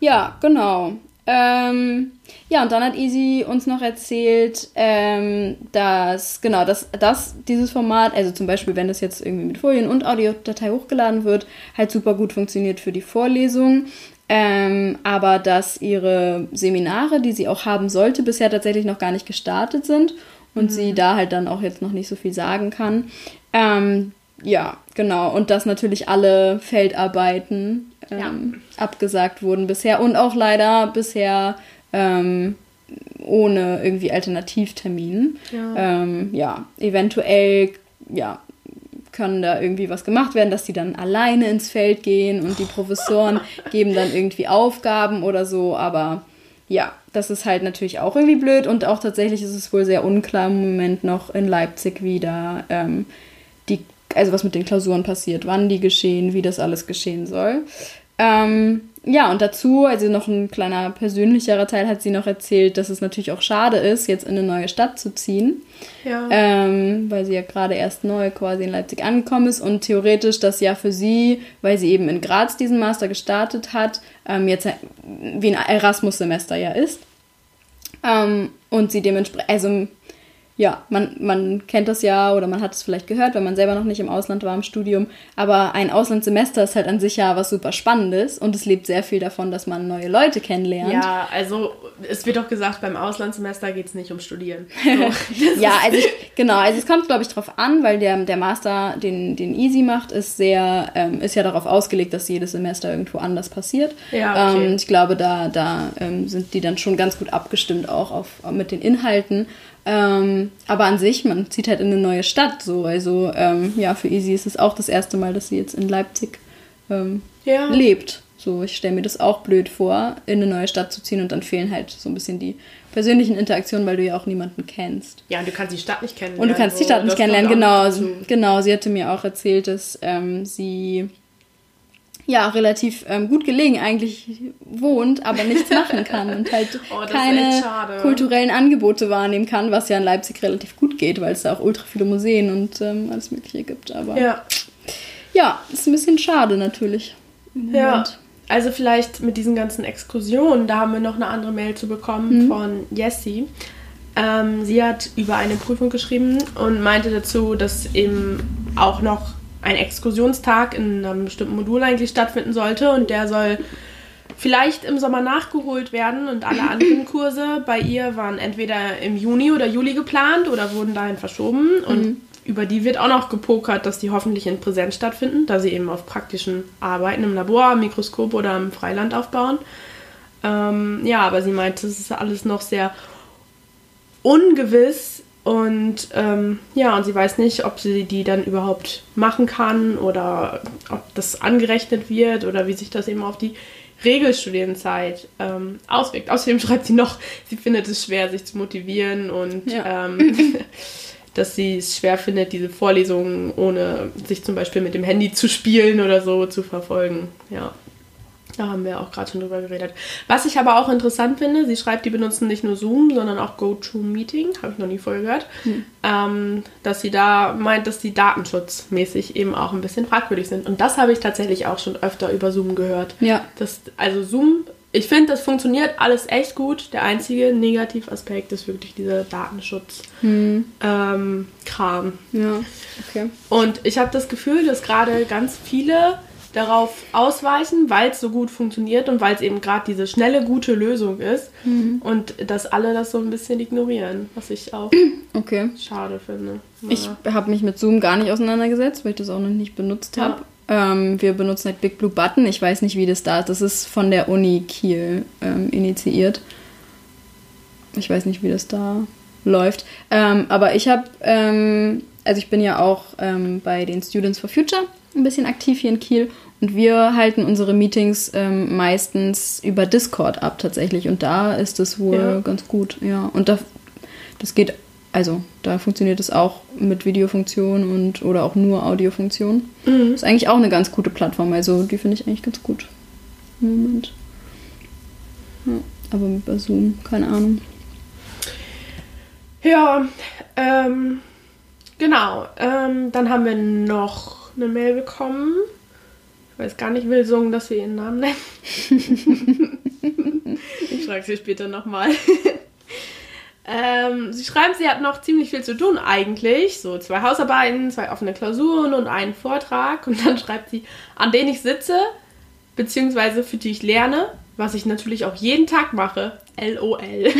Ja, genau. Ähm, ja, und dann hat Easy uns noch erzählt, ähm, dass, genau, dass, dass dieses Format, also zum Beispiel, wenn das jetzt irgendwie mit Folien und Audiodatei hochgeladen wird, halt super gut funktioniert für die Vorlesung. Ähm, aber dass ihre Seminare, die sie auch haben sollte, bisher tatsächlich noch gar nicht gestartet sind und sie da halt dann auch jetzt noch nicht so viel sagen kann. Ähm, ja, genau. Und dass natürlich alle Feldarbeiten ähm, abgesagt wurden bisher und auch leider bisher ähm, ohne irgendwie Alternativtermin. Ja. Ähm, ja, eventuell, ja, kann da irgendwie was gemacht werden, dass die dann alleine ins Feld gehen und die Professoren geben dann irgendwie Aufgaben oder so, aber ja, das ist halt natürlich auch irgendwie blöd und auch tatsächlich ist es wohl sehr unklar im Moment noch in Leipzig wieder, ähm, die, also was mit den Klausuren passiert, wann die geschehen, wie das alles geschehen soll. Ähm, ja, und dazu, also noch ein kleiner persönlicherer Teil, hat sie noch erzählt, dass es natürlich auch schade ist, jetzt in eine neue Stadt zu ziehen Ja. ähm, weil sie ja gerade erst neu quasi in Leipzig angekommen ist und theoretisch das Jahr für sie, weil sie eben in Graz diesen Master gestartet hat, ähm, jetzt wie ein Erasmus-Semester ja ist. Ähm, und sie dementsprechend, also ja, man, man kennt das ja oder man hat es vielleicht gehört, wenn man selber noch nicht im Ausland war im Studium. Aber ein Auslandssemester ist halt an sich ja was super Spannendes und es lebt sehr viel davon, dass man neue Leute kennenlernt. ja, also es wird doch gesagt, beim Auslandssemester geht es nicht um Studieren. So. Ja, also ich, genau, also es kommt, glaube ich, drauf an, weil der, der Master, den, den Easy macht, ist sehr, ähm, ist ja darauf ausgelegt, dass jedes Semester irgendwo anders passiert. Ja, okay. ähm, ich glaube, da, da ähm, sind die dann schon ganz gut abgestimmt auch auf, mit den Inhalten. Ähm, aber an sich, man zieht halt in eine neue Stadt so. Also ähm, ja, für Easy ist es auch das erste Mal, dass sie jetzt in Leipzig ähm, Ja. lebt. So, ich stelle mir das auch blöd vor, in eine neue Stadt zu ziehen und dann fehlen halt so ein bisschen die persönlichen Interaktionen, weil du ja auch niemanden kennst. Ja, und du kannst die Stadt nicht kennenlernen. Und du kannst die so, Stadt nicht kennenlernen, genau. Genau, sie hatte mir auch erzählt, dass ähm, sie ja relativ ähm, gut gelegen eigentlich wohnt, aber nichts machen kann und halt Oh, keine kulturellen Angebote wahrnehmen kann, was ja in Leipzig relativ gut geht, weil es da auch ultra viele Museen und ähm, alles Mögliche gibt. Aber ja, Ja. ist ein bisschen schade natürlich. Ja, Moment. also vielleicht mit diesen ganzen Exkursionen, da haben wir noch eine andere Mail zu bekommen von Jessie. Ähm, sie hat über eine Prüfung geschrieben und meinte dazu, dass eben auch noch ein Exkursionstag in einem bestimmten Modul eigentlich stattfinden sollte und der soll vielleicht im Sommer nachgeholt werden und alle anderen Kurse bei ihr waren entweder im Juni oder Juli geplant oder wurden dahin verschoben und über die wird auch noch gepokert, dass die hoffentlich in Präsenz stattfinden, da sie eben auf praktischen Arbeiten im Labor, am Mikroskop oder im Freiland aufbauen. Ähm, ja, aber sie meinte, es ist alles noch sehr ungewiss und ähm, ja, und sie weiß nicht, ob sie die dann überhaupt machen kann oder ob das angerechnet wird oder wie sich das eben auf die Regelstudienzeit ähm, auswirkt. Außerdem schreibt sie noch, sie findet es schwer, sich zu motivieren und Ja. ähm, dass sie es schwer findet, diese Vorlesungen ohne sich zum Beispiel mit dem Handy zu spielen oder so zu verfolgen. Ja. Da haben wir auch gerade schon drüber geredet. Was ich aber auch interessant finde, sie schreibt, die benutzen nicht nur Zoom, sondern auch GoToMeeting, habe ich noch nie vorher gehört, ähm, dass sie da meint, dass die datenschutzmäßig eben auch ein bisschen fragwürdig sind. Und das habe ich tatsächlich auch schon öfter über Zoom gehört. Ja. Das, also Zoom, ich finde, das funktioniert alles echt gut. Der einzige Negativaspekt ist wirklich dieser Datenschutz-Kram. Ja, okay. Und ich habe das Gefühl, dass gerade ganz viele darauf ausweichen, weil es so gut funktioniert und weil es eben gerade diese schnelle, gute Lösung ist. Und dass alle das so ein bisschen ignorieren, was ich auch Okay. schade finde. Ich habe mich mit Zoom gar nicht auseinandergesetzt, weil ich das auch noch nicht benutzt Ja. habe. Ähm, wir benutzen halt Big Blue Button. Ich weiß nicht, wie das da ist. Das ist von der Uni Kiel ähm, initiiert. Ich weiß nicht, wie das da läuft. Ähm, aber ich habe, ähm, also ich bin ja auch ähm, bei den Students for Future ein bisschen aktiv hier in Kiel. Und wir halten unsere Meetings ähm, meistens über Discord ab tatsächlich. Und da ist es wohl Ja. ganz gut. Ja, und da, das geht, also da funktioniert es auch mit Videofunktion und oder auch nur Audiofunktion. Ist eigentlich auch eine ganz gute Plattform. Also die finde ich eigentlich ganz gut. Im Moment. Ja, aber bei Zoom, keine Ahnung. Ja, ähm, genau. Ähm, dann haben wir noch eine Mail bekommen. Ich weiß gar nicht, will Sungen, dass wir ihren Namen nennen. ich frage sie später nochmal. ähm, sie schreibt, sie hat noch ziemlich viel zu tun eigentlich. So zwei Hausarbeiten, zwei offene Klausuren und einen Vortrag. Und dann schreibt sie, an denen ich sitze, beziehungsweise für die ich lerne, was ich natürlich auch jeden Tag mache. LOL.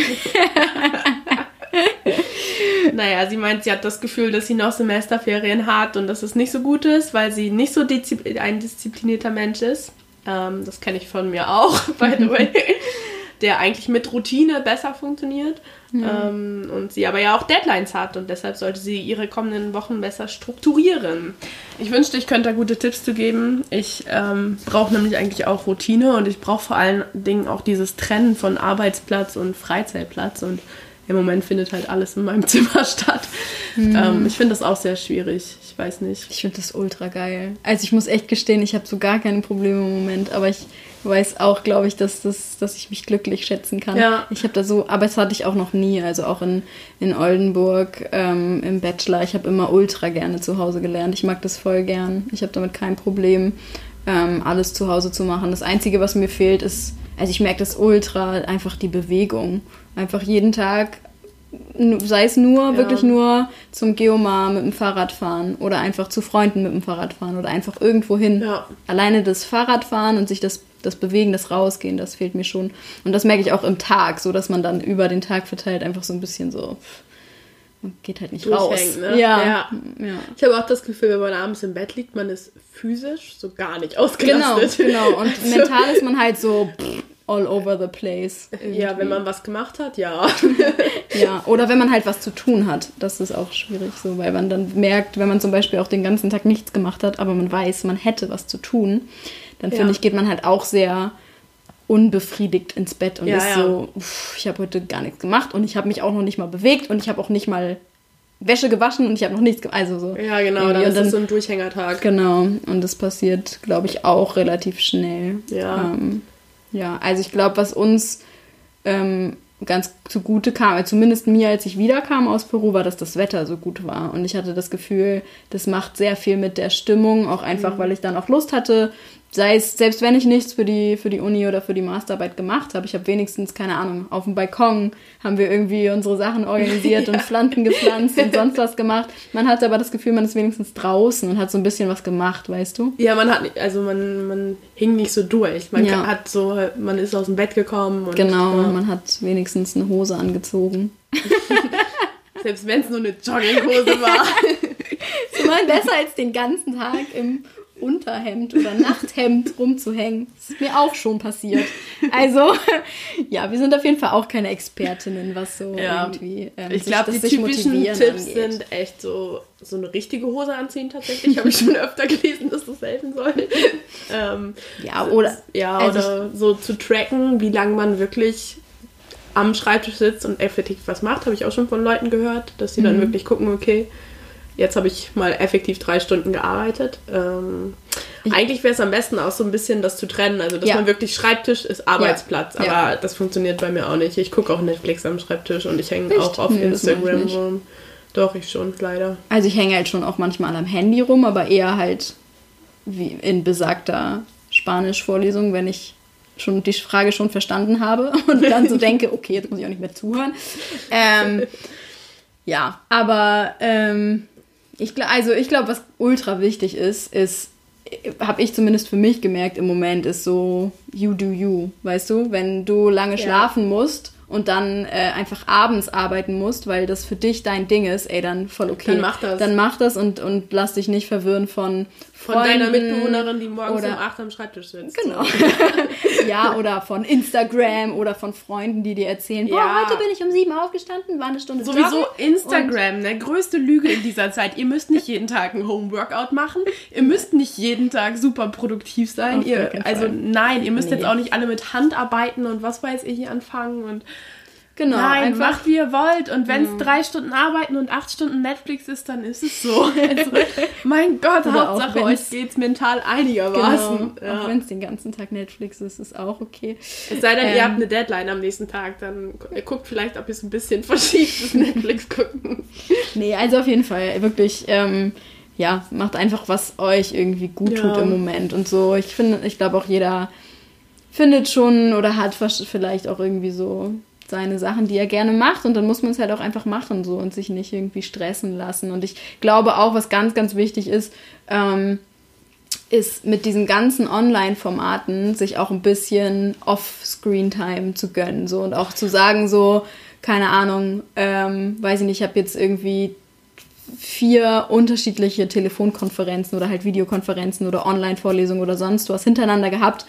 Naja, sie meint, sie hat das Gefühl, dass sie noch Semesterferien hat und dass es nicht so gut ist, weil sie nicht so diszi- ein disziplinierter Mensch ist. Ähm, das kenne ich von mir auch, by the way. Der eigentlich mit Routine besser funktioniert. Ähm, und sie aber ja auch Deadlines hat und deshalb sollte sie ihre kommenden Wochen besser strukturieren. Ich wünschte, ich könnte da gute Tipps zu geben. Ich ähm, brauche nämlich eigentlich auch Routine und ich brauche vor allen Dingen auch dieses Trennen von Arbeitsplatz und Freizeitplatz und im Moment findet halt alles in meinem Zimmer statt. Ähm, ich finde das auch sehr schwierig. Ich weiß nicht. Ich finde das ultra geil. Also ich muss echt gestehen, ich habe so gar keine Probleme im Moment, aber ich weiß auch, glaube ich, dass, das, dass ich mich glücklich schätzen kann. Ja. Ich habe da so, aber das hatte ich auch noch nie, also auch in, in Oldenburg ähm, im Bachelor. Ich habe immer ultra gerne zu Hause gelernt. Ich mag das voll gern. Ich habe damit kein Problem, ähm, alles zu Hause zu machen. Das Einzige, was mir fehlt, ist, also ich merke das ultra, einfach die Bewegung. Einfach jeden Tag sei es nur, Ja. wirklich nur zum Geomar mit dem Fahrrad fahren oder einfach zu Freunden mit dem Fahrrad fahren oder einfach irgendwo hin. Ja. Alleine das Fahrradfahren und sich das, das Bewegen, das Rausgehen, das fehlt mir schon. Und das merke ich auch im Tag, so dass man dann über den Tag verteilt einfach so ein bisschen so, geht halt nicht raus. Ne? Ja. Ja. ja. Ich habe auch das Gefühl, wenn man abends im Bett liegt, man ist physisch so gar nicht Genau, ausgelastet. genau. Und mental ist man halt so pff, all over the place. Ja, irgendwie. wenn man was gemacht hat, ja. Ja, oder wenn man halt was zu tun hat. Das ist auch schwierig so, weil man dann merkt, wenn man zum Beispiel auch den ganzen Tag nichts gemacht hat, aber man weiß, man hätte was zu tun, dann Ja. finde ich, geht man halt auch sehr unbefriedigt ins Bett und Ja, ist ja. so, uff, ich habe heute gar nichts gemacht und ich habe mich auch noch nicht mal bewegt und ich habe auch nicht mal Wäsche gewaschen und ich habe noch nichts gemacht. Also so. Ja, genau, dann ist das so ein Durchhängertag. Genau, und das passiert, glaube ich, auch relativ schnell. Ja. Ähm, ja, also ich glaube, was uns ähm, ganz zugute kam, also zumindest mir, als ich wiederkam aus Peru, war, dass das Wetter so gut war. Und ich hatte das Gefühl, das macht sehr viel mit der Stimmung, auch einfach, Mhm. weil ich dann auch Lust hatte, sei es, selbst wenn ich nichts für die, für die Uni oder für die Masterarbeit gemacht habe, ich habe wenigstens, keine Ahnung, auf dem Balkon haben wir irgendwie unsere Sachen organisiert und Pflanzen gepflanzt und sonst was gemacht. Man hatte aber das Gefühl, man ist wenigstens draußen und hat so ein bisschen was gemacht, weißt du? Ja, man hat nicht, also man, man hing nicht so durch. Man Ja. hat so, man ist aus dem Bett gekommen und Genau, ja, man hat wenigstens eine Hose angezogen. selbst wenn es nur eine Jogginghose war. Immerhin besser als den ganzen Tag im Unterhemd oder Nachthemd rumzuhängen. Das ist mir auch schon passiert. Also, ja, wir sind auf jeden Fall auch keine Expertinnen, was so Ja. irgendwie. Ähm, Ich glaube, die typischen Tipps angeht. sind echt so, so eine richtige Hose anziehen tatsächlich. Habe ich schon öfter gelesen, dass das helfen soll. ähm, Ja, oder. ja, also oder so zu tracken, wie lange man wirklich am Schreibtisch sitzt und effektiv was macht, habe ich auch schon von Leuten gehört, dass sie Mhm. dann wirklich gucken, okay, Jetzt habe ich mal effektiv drei Stunden gearbeitet. Ähm, eigentlich wäre es am besten auch so ein bisschen das zu trennen. Also, dass Ja. man wirklich Schreibtisch ist Arbeitsplatz. Ja. Aber das funktioniert bei mir auch nicht. Ich gucke auch Netflix am Schreibtisch und ich hänge auch auf Nee, Instagram rum. Doch, ich schon, leider. Also ich hänge halt schon auch manchmal am Handy rum, aber eher halt wie in besagter Spanisch-Vorlesung, wenn ich schon die Frage schon verstanden habe und dann so denke, okay, jetzt muss ich auch nicht mehr zuhören. Ähm, ja, aber ähm, ich, also ich glaube, was ultra wichtig ist, ist, habe ich zumindest für mich gemerkt im Moment, ist so you do you, weißt du? Wenn du lange Ja. schlafen musst und dann äh, einfach abends arbeiten musst, weil das für dich dein Ding ist, ey, dann voll okay. Dann mach das. Dann mach das und, und lass dich nicht verwirren von Von Freunden deiner Mitbewohnerin, die morgens oder- um 8 am Schreibtisch sitzt. Genau. ja, oder von Instagram oder von Freunden, die dir erzählen, boah, Ja. heute bin ich um sieben aufgestanden, war eine Stunde Sowieso joggen Instagram, ne? Größte Lüge in dieser Zeit. Ihr müsst nicht jeden Tag ein Home-Workout machen. Ihr müsst nicht jeden Tag super produktiv sein. Auf Ihr, also nein, ihr müsst Nee. jetzt auch nicht alle mit Hand arbeiten und was weiß ich anfangen und Genau, nein, einfach macht wie ihr wollt. Und wenn es drei Stunden arbeiten und acht Stunden Netflix ist, dann ist es so. Also, mein Gott, Oder auch Hauptsache euch geht's mental einigermaßen. Genau. Auch Ja. wenn es den ganzen Tag Netflix ist, ist auch okay. Es sei denn, Ähm, ihr habt eine Deadline am nächsten Tag, dann gu- guckt vielleicht, ob ihr es ein bisschen verschiebt, das Netflix gucken. Nee, also auf jeden Fall wirklich, ähm, ja, macht einfach, was euch irgendwie gut Ja. tut im Moment und so. Ich finde, ich glaube auch jeder findet schon oder hat vielleicht auch irgendwie so seine Sachen, die er gerne macht und dann muss man es halt auch einfach machen so und sich nicht irgendwie stressen lassen. Und ich glaube auch, was ganz, ganz wichtig ist, ähm, ist mit diesen ganzen Online-Formaten sich auch ein bisschen Off-Screen-Time zu gönnen so und auch zu sagen so, keine Ahnung, ähm, weiß ich nicht, ich habe jetzt irgendwie vier unterschiedliche Telefonkonferenzen oder halt Videokonferenzen oder Online-Vorlesungen oder sonst was hintereinander gehabt.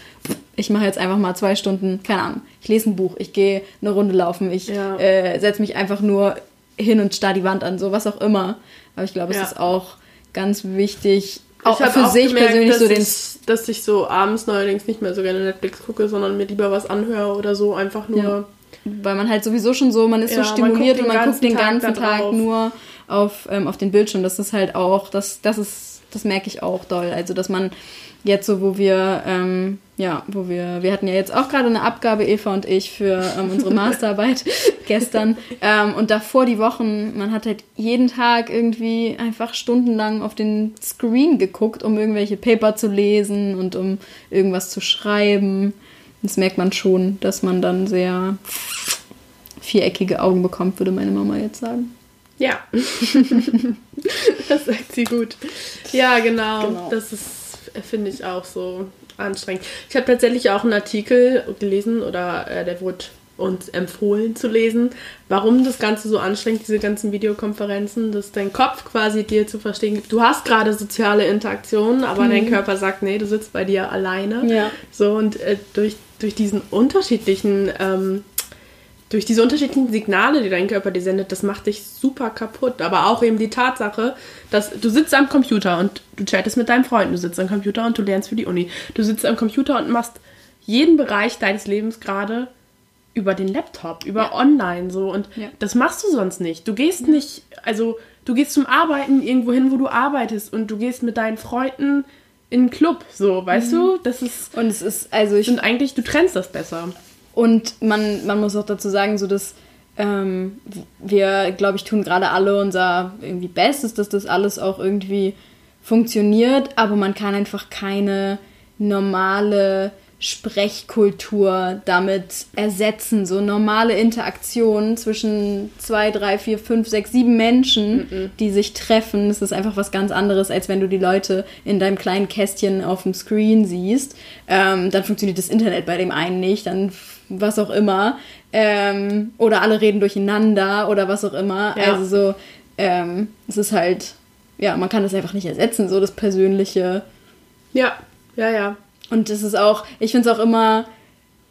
Ich mache jetzt einfach mal zwei Stunden, keine Ahnung, ich lese ein Buch, ich gehe eine Runde laufen, ich Ja. äh, setze mich einfach nur hin und starr die Wand an, so was auch immer. Aber ich glaube, es Ja. ist auch ganz wichtig, auch für auch sich gemerkt, persönlich dass so den ich, dass ich so abends neuerdings nicht mehr so gerne Netflix gucke, sondern mir lieber was anhöre oder so einfach nur. Ja. weil man halt sowieso schon so, man ist Ja, so man stimuliert guckt und man guckt den ganzen Tag Tag, nur auf, ähm, auf den Bildschirm. Das ist halt auch, das, das ist, das merke ich auch doll. Also, dass man jetzt so, wo wir, ähm, ja, wo wir, wir hatten ja jetzt auch gerade eine Abgabe, Eva und ich, für ähm, unsere Masterarbeit gestern. Ähm, und davor die Wochen, man hat halt jeden Tag irgendwie einfach stundenlang auf den Screen geguckt, um irgendwelche Paper zu lesen und um irgendwas zu schreiben. Das merkt man schon, dass man dann sehr viereckige Augen bekommt, würde meine Mama jetzt sagen. Ja. das sagt sie gut. Ja, genau. Genau. Das ist, finde ich, auch so anstrengend. Ich habe tatsächlich auch einen Artikel gelesen oder äh, der wurde uns empfohlen zu lesen, warum das Ganze so anstrengend, diese ganzen Videokonferenzen, dass dein Kopf quasi dir zu verstehen gibt. Du hast gerade soziale Interaktionen, aber dein Körper sagt, nee, du sitzt bei dir alleine. Ja. So und äh, durch, durch diesen unterschiedlichen, ähm, durch diese unterschiedlichen Signale, die dein Körper dir sendet, das macht dich super kaputt. Aber auch eben die Tatsache, dass du sitzt am Computer und du chattest mit deinem Freund, du sitzt am Computer und du lernst für die Uni. Du sitzt am Computer und machst jeden Bereich deines Lebens gerade über den Laptop, über Ja. online so und Ja. das machst du sonst nicht. Du gehst nicht, also du gehst zum Arbeiten irgendwo hin, wo du arbeitest und du gehst mit deinen Freunden in einen Club, so, weißt du? Das ist Und es ist, also ich und eigentlich du trennst das besser. Und man, man muss auch dazu sagen, so dass ähm, wir, glaube ich, tun gerade alle unser irgendwie Bestes, dass das alles auch irgendwie funktioniert, aber man kann einfach keine normale Sprechkultur damit ersetzen. So normale Interaktionen zwischen zwei, drei, vier, fünf, sechs, sieben Menschen, die sich treffen. Das ist einfach was ganz anderes, als wenn du die Leute in deinem kleinen Kästchen auf dem Screen siehst. Ähm, dann funktioniert das Internet bei dem einen nicht, dann was auch immer. Ähm, oder alle reden durcheinander oder was auch immer. Ja. Also so, ähm, es ist halt, ja, man kann das einfach nicht ersetzen, so das Persönliche. Ja, ja, ja. Und das ist auch, ich finde es auch immer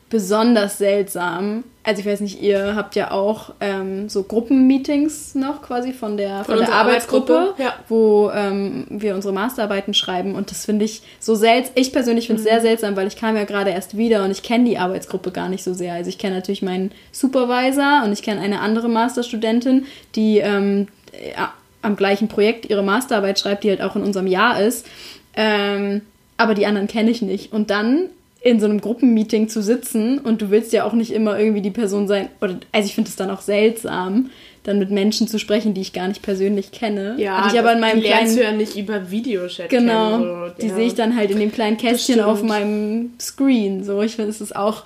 besonders seltsam. Also ich weiß nicht, ihr habt ja auch ähm, so Gruppenmeetings noch quasi von der, von der unserer Arbeitsgruppe, Arbeitsgruppe, ja. wo ähm, wir unsere Masterarbeiten schreiben. Und das finde ich so seltsam. Ich persönlich finde es sehr seltsam, weil ich kam ja gerade erst wieder und ich kenne die Arbeitsgruppe gar nicht so sehr. Also ich kenne natürlich meinen Supervisor und ich kenne eine andere Masterstudentin, die ähm, ja, am gleichen Projekt ihre Masterarbeit schreibt, die halt auch in unserem Jahr ist. Ähm, aber die anderen kenne ich nicht. Und dann in so einem Gruppenmeeting zu sitzen und du willst ja auch nicht immer irgendwie die Person sein, oder also ich finde es dann auch seltsam, dann mit Menschen zu sprechen, die ich gar nicht persönlich kenne. Ja, Hatte ich aber in meinem die lernst kleinen du ja nicht über Videochat Genau. kennen, so. Die ja. sehe ich dann halt in dem kleinen Kästchen auf meinem Screen. So, ich finde, es ist auch,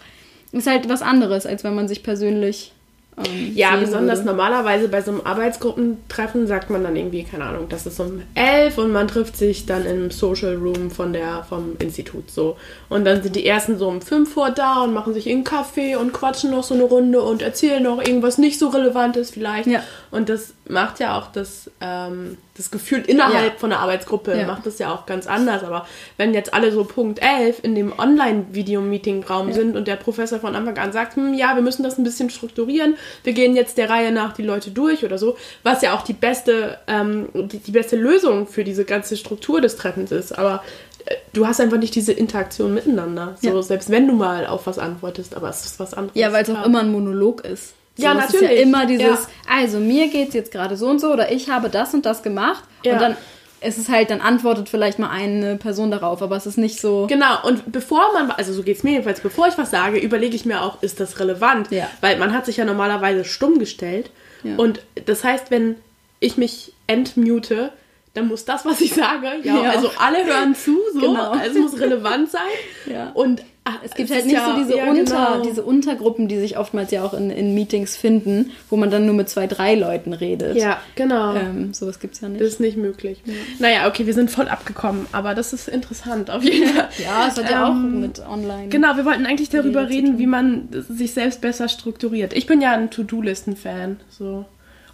ist halt was anderes, als wenn man sich persönlich. Ähm, Ja, besonders würde. normalerweise bei so einem Arbeitsgruppentreffen sagt man dann irgendwie, keine Ahnung, das ist um elf und man trifft sich dann im Social Room von der, vom Institut so. Und dann sind die ersten so um fünf Uhr da und machen sich einen Kaffee und quatschen noch so eine Runde und erzählen noch irgendwas nicht so Relevantes vielleicht. Ja. Und das macht ja auch das, ähm, das Gefühl innerhalb Ja. von der Arbeitsgruppe, Ja. macht das ja auch ganz anders. Aber wenn jetzt alle so Punkt 11 in dem Online-Video-Meeting-Raum sind und der Professor von Anfang an sagt, hm, ja, wir müssen das ein bisschen strukturieren, wir gehen jetzt der Reihe nach die Leute durch oder so, was ja auch die beste, ähm, die, die beste Lösung für diese ganze Struktur des Treffens ist. Aber äh, du hast einfach nicht diese Interaktion miteinander. So, Ja. selbst wenn du mal auf was antwortest, aber es ist was anderes. Ja, weil es auch immer ein Monolog ist. So, Ja, es Ist natürlich. ja immer dieses, Ja. also mir geht's jetzt gerade so und so oder ich habe das und das gemacht. Ja. Und dann ist es halt, dann antwortet vielleicht mal eine Person darauf, aber es ist nicht so. Genau, und bevor man, also so geht es mir jedenfalls, bevor ich was sage, überlege ich mir auch, ist das relevant? Ja. Weil man hat sich ja normalerweise stumm gestellt. Ja. Und das heißt, wenn ich mich entmute, dann muss das, was ich sage, ja, Ja. also alle hören zu, so, Genau. also es muss relevant sein. Ja. Und ah, Es gibt es halt nicht ja- so diese, ja, Unter, genau. diese Untergruppen, die sich oftmals ja auch in, in Meetings finden, wo man dann nur mit zwei, drei Leuten redet. Ja, genau. Ähm, sowas gibt's ja nicht. Das ist nicht möglich. Naja, okay, wir sind voll abgekommen, aber das ist interessant auf jeden Fall. ja, es hat ja auch Ähm, mit online. Genau, wir wollten eigentlich darüber reden, wie man sich selbst besser strukturiert. Ich bin ja ein To-Do-Listen-Fan. So.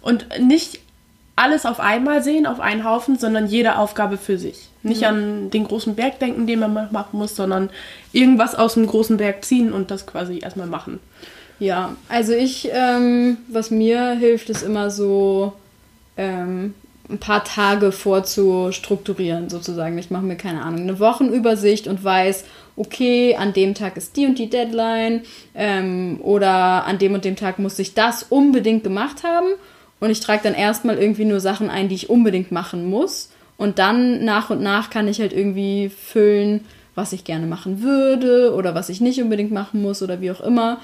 Und nicht alles auf einmal sehen, auf einen Haufen, sondern jede Aufgabe für sich. Nicht an den großen Berg denken, den man ma- machen muss, sondern irgendwas aus dem großen Berg ziehen und das quasi erstmal machen. Ja, also ich, ähm, was mir hilft, ist immer so ähm, ein paar Tage vorzustrukturieren, sozusagen. Ich mache mir, keine Ahnung, eine Wochenübersicht und weiß, okay, an dem Tag ist die und die Deadline ähm, oder an dem und dem Tag muss ich das unbedingt gemacht haben. Und ich trage dann erstmal irgendwie nur Sachen ein, die ich unbedingt machen muss. Und dann nach und nach kann ich halt irgendwie füllen, was ich gerne machen würde oder was ich nicht unbedingt machen muss oder wie auch immer.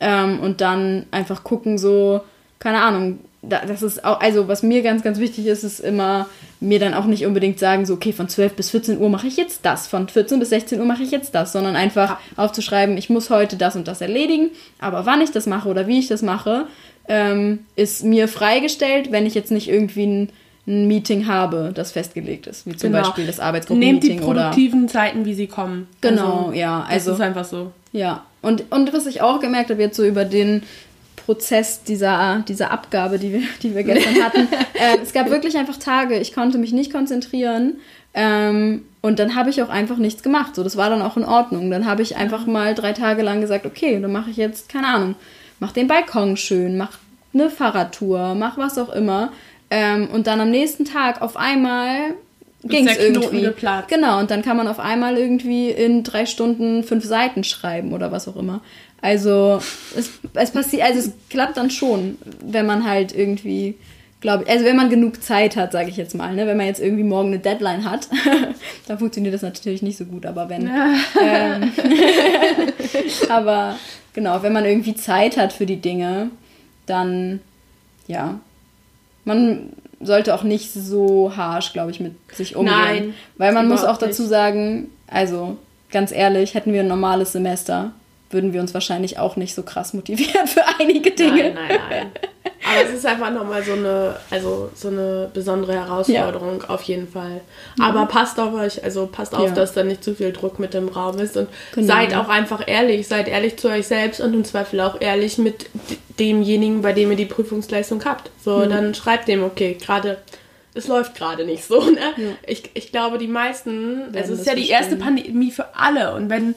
Ähm, und dann einfach gucken, so, keine Ahnung, da, das ist auch, also was mir ganz, ganz wichtig ist, ist immer mir dann auch nicht unbedingt sagen, so, okay, von 12 bis 14 Uhr mache ich jetzt das, von 14 bis 16 Uhr mache ich jetzt das, sondern einfach aufzuschreiben, ich muss heute das und das erledigen, aber wann ich das mache oder wie ich das mache, ähm, ist mir freigestellt, wenn ich jetzt nicht irgendwie ein, ein Meeting habe, das festgelegt ist, wie zum Genau. Beispiel das Nehmt die Arbeitsgruppenmeeting oder produktiven Zeiten, wie sie kommen. Genau, ja, also- Das ist einfach so. ja, und, und was ich auch gemerkt habe, jetzt so über den Prozess dieser, dieser Abgabe, die wir, die wir gestern hatten, äh, es gab wirklich einfach Tage, ich konnte mich nicht konzentrieren ähm, und dann habe ich auch einfach nichts gemacht. So, das war dann auch in Ordnung. Dann habe ich einfach mal drei Tage lang gesagt, okay, dann mache ich jetzt, keine Ahnung, mach den Balkon schön, mach eine Fahrradtour, mach was auch immer. Ähm, und dann am nächsten Tag auf einmal ging es irgendwie. geplatzt. Genau, und dann kann man auf einmal irgendwie in drei Stunden fünf Seiten schreiben oder was auch immer. Also es, es passiert, also es klappt dann schon, wenn man halt irgendwie, glaube ich, also wenn man genug Zeit hat, sage ich jetzt mal, ne? wenn man jetzt irgendwie morgen eine Deadline hat, dann funktioniert das natürlich nicht so gut, aber wenn, ähm, aber genau, wenn man irgendwie Zeit hat für die Dinge, dann ja, man sollte auch nicht so harsh, glaube ich, mit sich umgehen. Nein, Weil man muss auch dazu sagen, also ganz ehrlich, hätten wir ein normales Semester, würden wir uns wahrscheinlich auch nicht so krass motivieren für einige Dinge. Nein, nein, nein. Aber es ist einfach nochmal so eine, also so eine besondere Herausforderung, auf jeden Fall. Aber passt auf euch, also passt auf, Ja. dass da nicht zu viel Druck mit im Raum ist und Genau. seid auch einfach ehrlich, seid ehrlich zu euch selbst und im Zweifel auch ehrlich mit demjenigen, bei dem ihr die Prüfungsleistung habt. So, dann schreibt dem, okay, gerade, es läuft gerade nicht so. Ne? Ich, ich glaube, die meisten, also es ist ja die erste. Pandemie für alle und wenn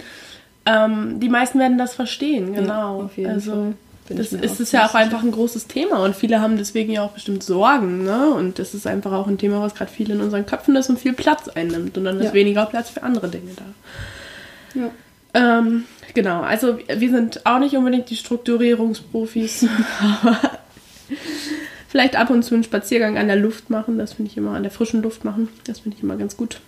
ähm, die meisten werden das verstehen, genau. auf jeden also, Fall. Das ist es ja auch einfach ein großes Thema und viele haben deswegen ja auch bestimmt Sorgen, ne? Und das ist einfach auch ein Thema, was gerade viel in unseren Köpfen ist und viel Platz einnimmt und dann ist Ja. weniger Platz für andere Dinge da. Ja. Ähm, genau, also wir sind auch nicht unbedingt die Strukturierungsprofis, aber Vielleicht ab und zu einen Spaziergang an der Luft machen, das finde ich immer, an der frischen Luft machen, das finde ich immer ganz gut.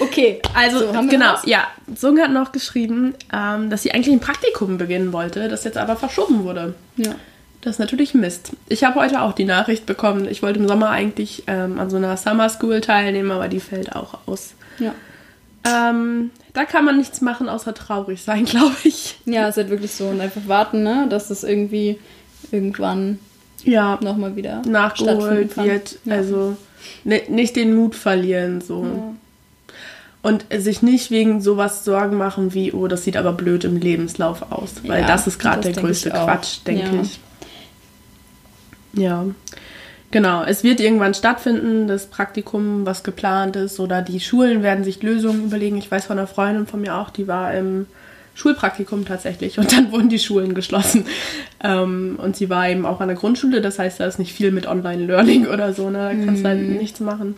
Okay, Also, So, genau, was? ja. Sung hat noch geschrieben, ähm, dass sie eigentlich ein Praktikum beginnen wollte, das jetzt aber verschoben wurde. ja. Das ist natürlich Mist. Ich habe heute auch die Nachricht bekommen, ich wollte im Sommer eigentlich ähm, an so einer Summer School teilnehmen, aber die fällt auch aus. Ja. Ähm, da kann man nichts machen, außer traurig sein, glaube ich. Ja, ist halt wirklich so und einfach warten, ne, dass das irgendwie irgendwann Ja, nochmal wieder nachgeholt wird. Ja. Also ni- nicht den Mut verlieren, so. Ja. Und sich nicht wegen sowas Sorgen machen wie, oh, das sieht aber blöd im Lebenslauf aus. Weil Ja, das ist gerade der größte. Quatsch, denke Ja. ich. Ja. Genau, es wird irgendwann stattfinden, das Praktikum, was geplant ist, oder die Schulen werden sich Lösungen überlegen. Ich weiß von einer Freundin von mir auch, die war im Schulpraktikum tatsächlich und dann wurden die Schulen geschlossen. Ähm, und sie war eben auch an der Grundschule, das heißt, da ist nicht viel mit Online-Learning oder so, ne? da kannst du halt nichts machen.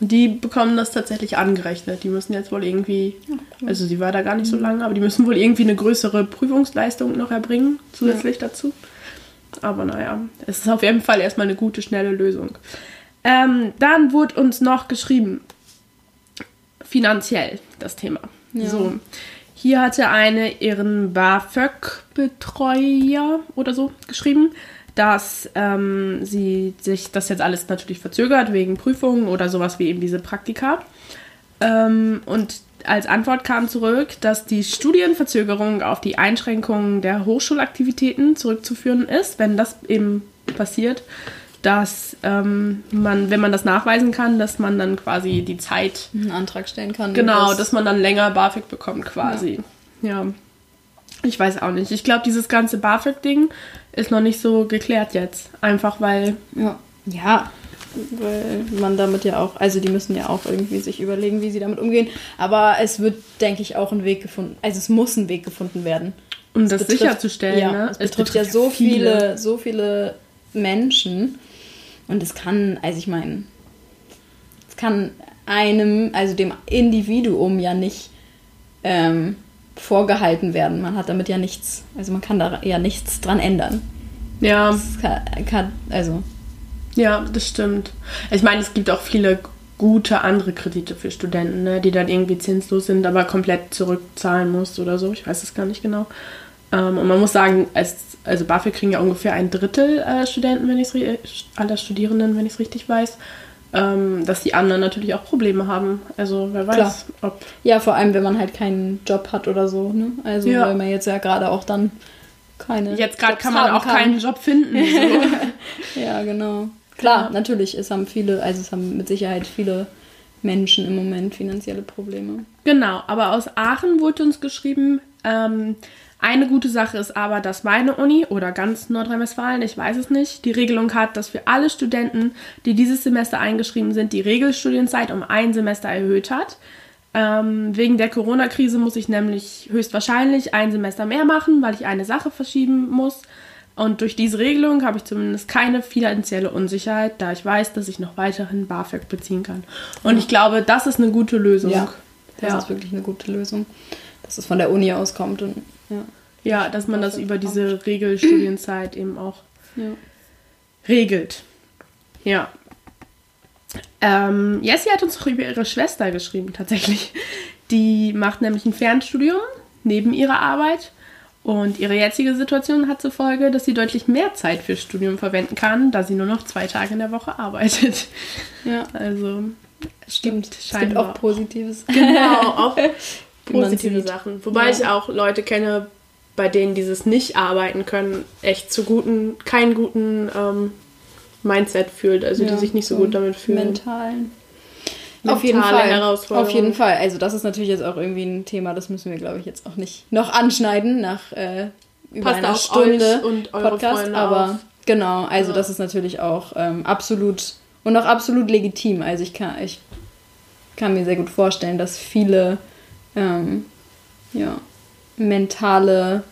Und die bekommen das tatsächlich angerechnet. Die müssen jetzt wohl irgendwie, also sie war da gar nicht so lange, aber die müssen wohl irgendwie eine größere Prüfungsleistung noch erbringen, zusätzlich dazu. Aber naja, es ist auf jeden Fall erstmal eine gute, schnelle Lösung. Ähm, dann wurde uns noch geschrieben, finanziell das Thema. Ja. So, hier hatte eine ihren BAföG-Betreuer oder so geschrieben, dass ähm, sie sich das jetzt alles natürlich verzögert wegen Prüfungen oder sowas wie eben diese Praktika. Ähm, und als Antwort kam zurück, dass die Studienverzögerung auf die Einschränkungen der Hochschulaktivitäten zurückzuführen ist, wenn das eben passiert, dass ähm, man, wenn man das nachweisen kann, dass man dann quasi die Zeit, einen Antrag stellen kann. genau, das- dass man dann länger BAföG bekommt quasi. Ja. Ich weiß auch nicht. Ich glaube, dieses ganze BAföG-Ding ist noch nicht so geklärt jetzt. Einfach weil, Ja. ja, weil man damit ja auch, also die müssen ja auch irgendwie sich überlegen, wie sie damit umgehen. Aber es wird, denke ich, auch ein Weg gefunden, also es muss ein Weg gefunden werden. um das betrifft- sicherzustellen, ja, ne? Es betrifft, ja so viele. so viele Menschen. Und es kann, also ich meine, es kann einem, also dem Individuum ja nicht ähm, vorgehalten werden. Man hat damit ja nichts, also man kann da ja nichts dran ändern. Ja, kann, kann, also, ja, das stimmt. Ich meine, es gibt auch viele gute andere Kredite für Studenten, ne, die dann irgendwie zinslos sind, aber komplett zurückzahlen musst oder so. Ich weiß es gar nicht genau. Ähm, und man muss sagen, als, also BAföG kriegen ja ungefähr ein Drittel aller Studenten, wenn ich aller Studierenden, wenn ich es richtig weiß. Ähm, dass die anderen natürlich auch Probleme haben. Also wer weiß, Klar. ob ja, vor allem, wenn man halt keinen Job hat oder so, ne? Also, Ja. weil man jetzt ja gerade auch dann keine. jetzt gerade kann man auch keinen Job finden. So. Ja, genau. Klar, Ja. natürlich, es haben viele, also es haben mit Sicherheit viele Menschen im Moment finanzielle Probleme. Genau, aber aus Aachen wurde uns geschrieben, ähm, eine gute Sache ist aber, dass meine Uni oder ganz Nordrhein-Westfalen, ich weiß es nicht, die Regelung hat, dass für alle Studenten, die dieses Semester eingeschrieben sind, die Regelstudienzeit um ein Semester erhöht hat. Ähm, wegen der Corona-Krise muss ich nämlich höchstwahrscheinlich ein Semester mehr machen, weil ich eine Sache verschieben muss. Und durch diese Regelung habe ich zumindest keine finanzielle Unsicherheit, da ich weiß, dass ich noch weiterhin BAföG beziehen kann. Und ich glaube, das ist eine gute Lösung. Ja, das Ja. ist wirklich eine gute Lösung, dass es von der Uni auskommt und ja. Ja, dass man das über diese Regelstudienzeit eben auch ja. regelt. Ja. Ähm, Jessie hat uns noch über ihre Schwester geschrieben, tatsächlich. Die macht nämlich ein Fernstudium neben ihrer Arbeit. Und ihre jetzige Situation hat zur Folge, dass sie deutlich mehr Zeit fürs Studium verwenden kann, da sie nur noch zwei Tage in der Woche arbeitet. ja. Also, Stimmt, es gibt auch Positives. Genau, auch positive. Sachen. Wobei Ja. ich auch Leute kenne, bei denen dieses Nicht-Arbeiten können echt zu guten, keinen guten ähm, Mindset fühlt, also die Ja, sich nicht so gut damit fühlen. Mentalen. Mentale Auf jeden Fall. Auf jeden Fall. Also das ist natürlich jetzt auch irgendwie ein Thema, das müssen wir, glaube ich, jetzt auch nicht noch anschneiden nach äh, über Passt einer Stunde und eure Podcast. Freunde aber auf. genau, also Ja. das ist natürlich auch ähm, absolut und auch absolut legitim. Also ich kann, ich kann mir sehr gut vorstellen, dass viele ähm, ja, mentale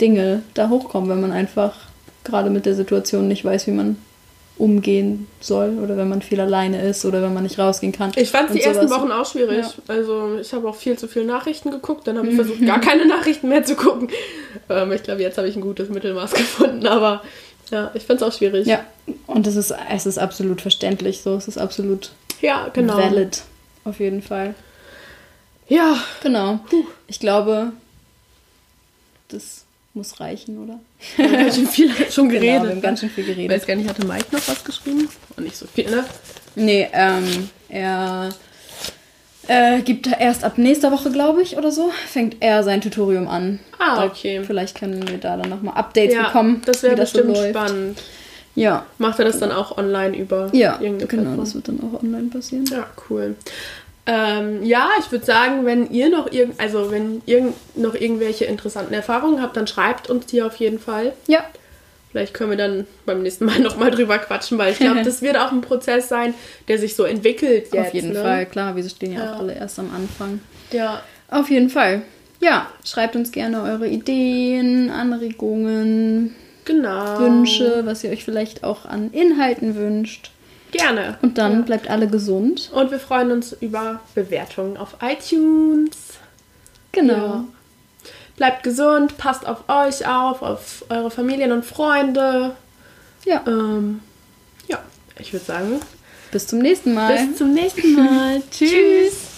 Dinge da hochkommen, wenn man einfach gerade mit der Situation nicht weiß, wie man umgehen soll oder wenn man viel alleine ist oder wenn man nicht rausgehen kann. Ich fand die ersten sowas. Wochen auch schwierig. Also ich habe auch viel zu viel Nachrichten geguckt. Dann habe ich versucht, gar keine Nachrichten mehr zu gucken. Ähm, ich glaube, jetzt habe ich ein gutes Mittelmaß gefunden. Aber Ja, ich finde es auch schwierig. Ja, und es ist, es ist absolut verständlich so. Es ist absolut ja genau. valid. Auf jeden Fall. Ja, Genau. Ich glaube, das muss reichen, oder? wir haben ganz schön viel schon Genau, geredet. wir haben ganz schön viel ich weiß geredet. gar nicht, hatte Mike noch was geschrieben? Und nicht so viel, ne? Nee, ähm, er äh, gibt erst ab nächster Woche, glaube ich, oder so, fängt er sein Tutorium an. Ah, Da- okay. Vielleicht können wir da dann nochmal Updates Ja, bekommen, das wäre so bestimmt läuft. spannend. Ja, Macht er das dann auch online über ja, irgendeine genau, Plattform? das wird dann auch online passieren. Ja, cool. Ähm, ja, ich würde sagen, wenn ihr noch irgend, also wenn ihr noch irgendwelche interessanten Erfahrungen habt, dann schreibt uns die auf jeden Fall. Ja, Vielleicht können wir dann beim nächsten Mal nochmal drüber quatschen, weil ich glaube, das wird auch ein Prozess sein, der sich so entwickelt jetzt. auf jeden ne? Fall, klar, wir stehen ja, Ja. auch alle erst am Anfang. Ja, Auf jeden Fall. Ja, schreibt uns gerne eure Ideen, Anregungen, genau. Wünsche, was ihr euch vielleicht auch an Inhalten wünscht. Gerne. Und dann Ja. bleibt alle gesund. Und wir freuen uns über Bewertungen auf iTunes. Genau. Ja. Bleibt gesund, passt auf euch auf, auf eure Familien und Freunde. Ja, Ähm, ja, ich würde sagen, bis zum nächsten Mal. bis zum nächsten Mal. Tschüss.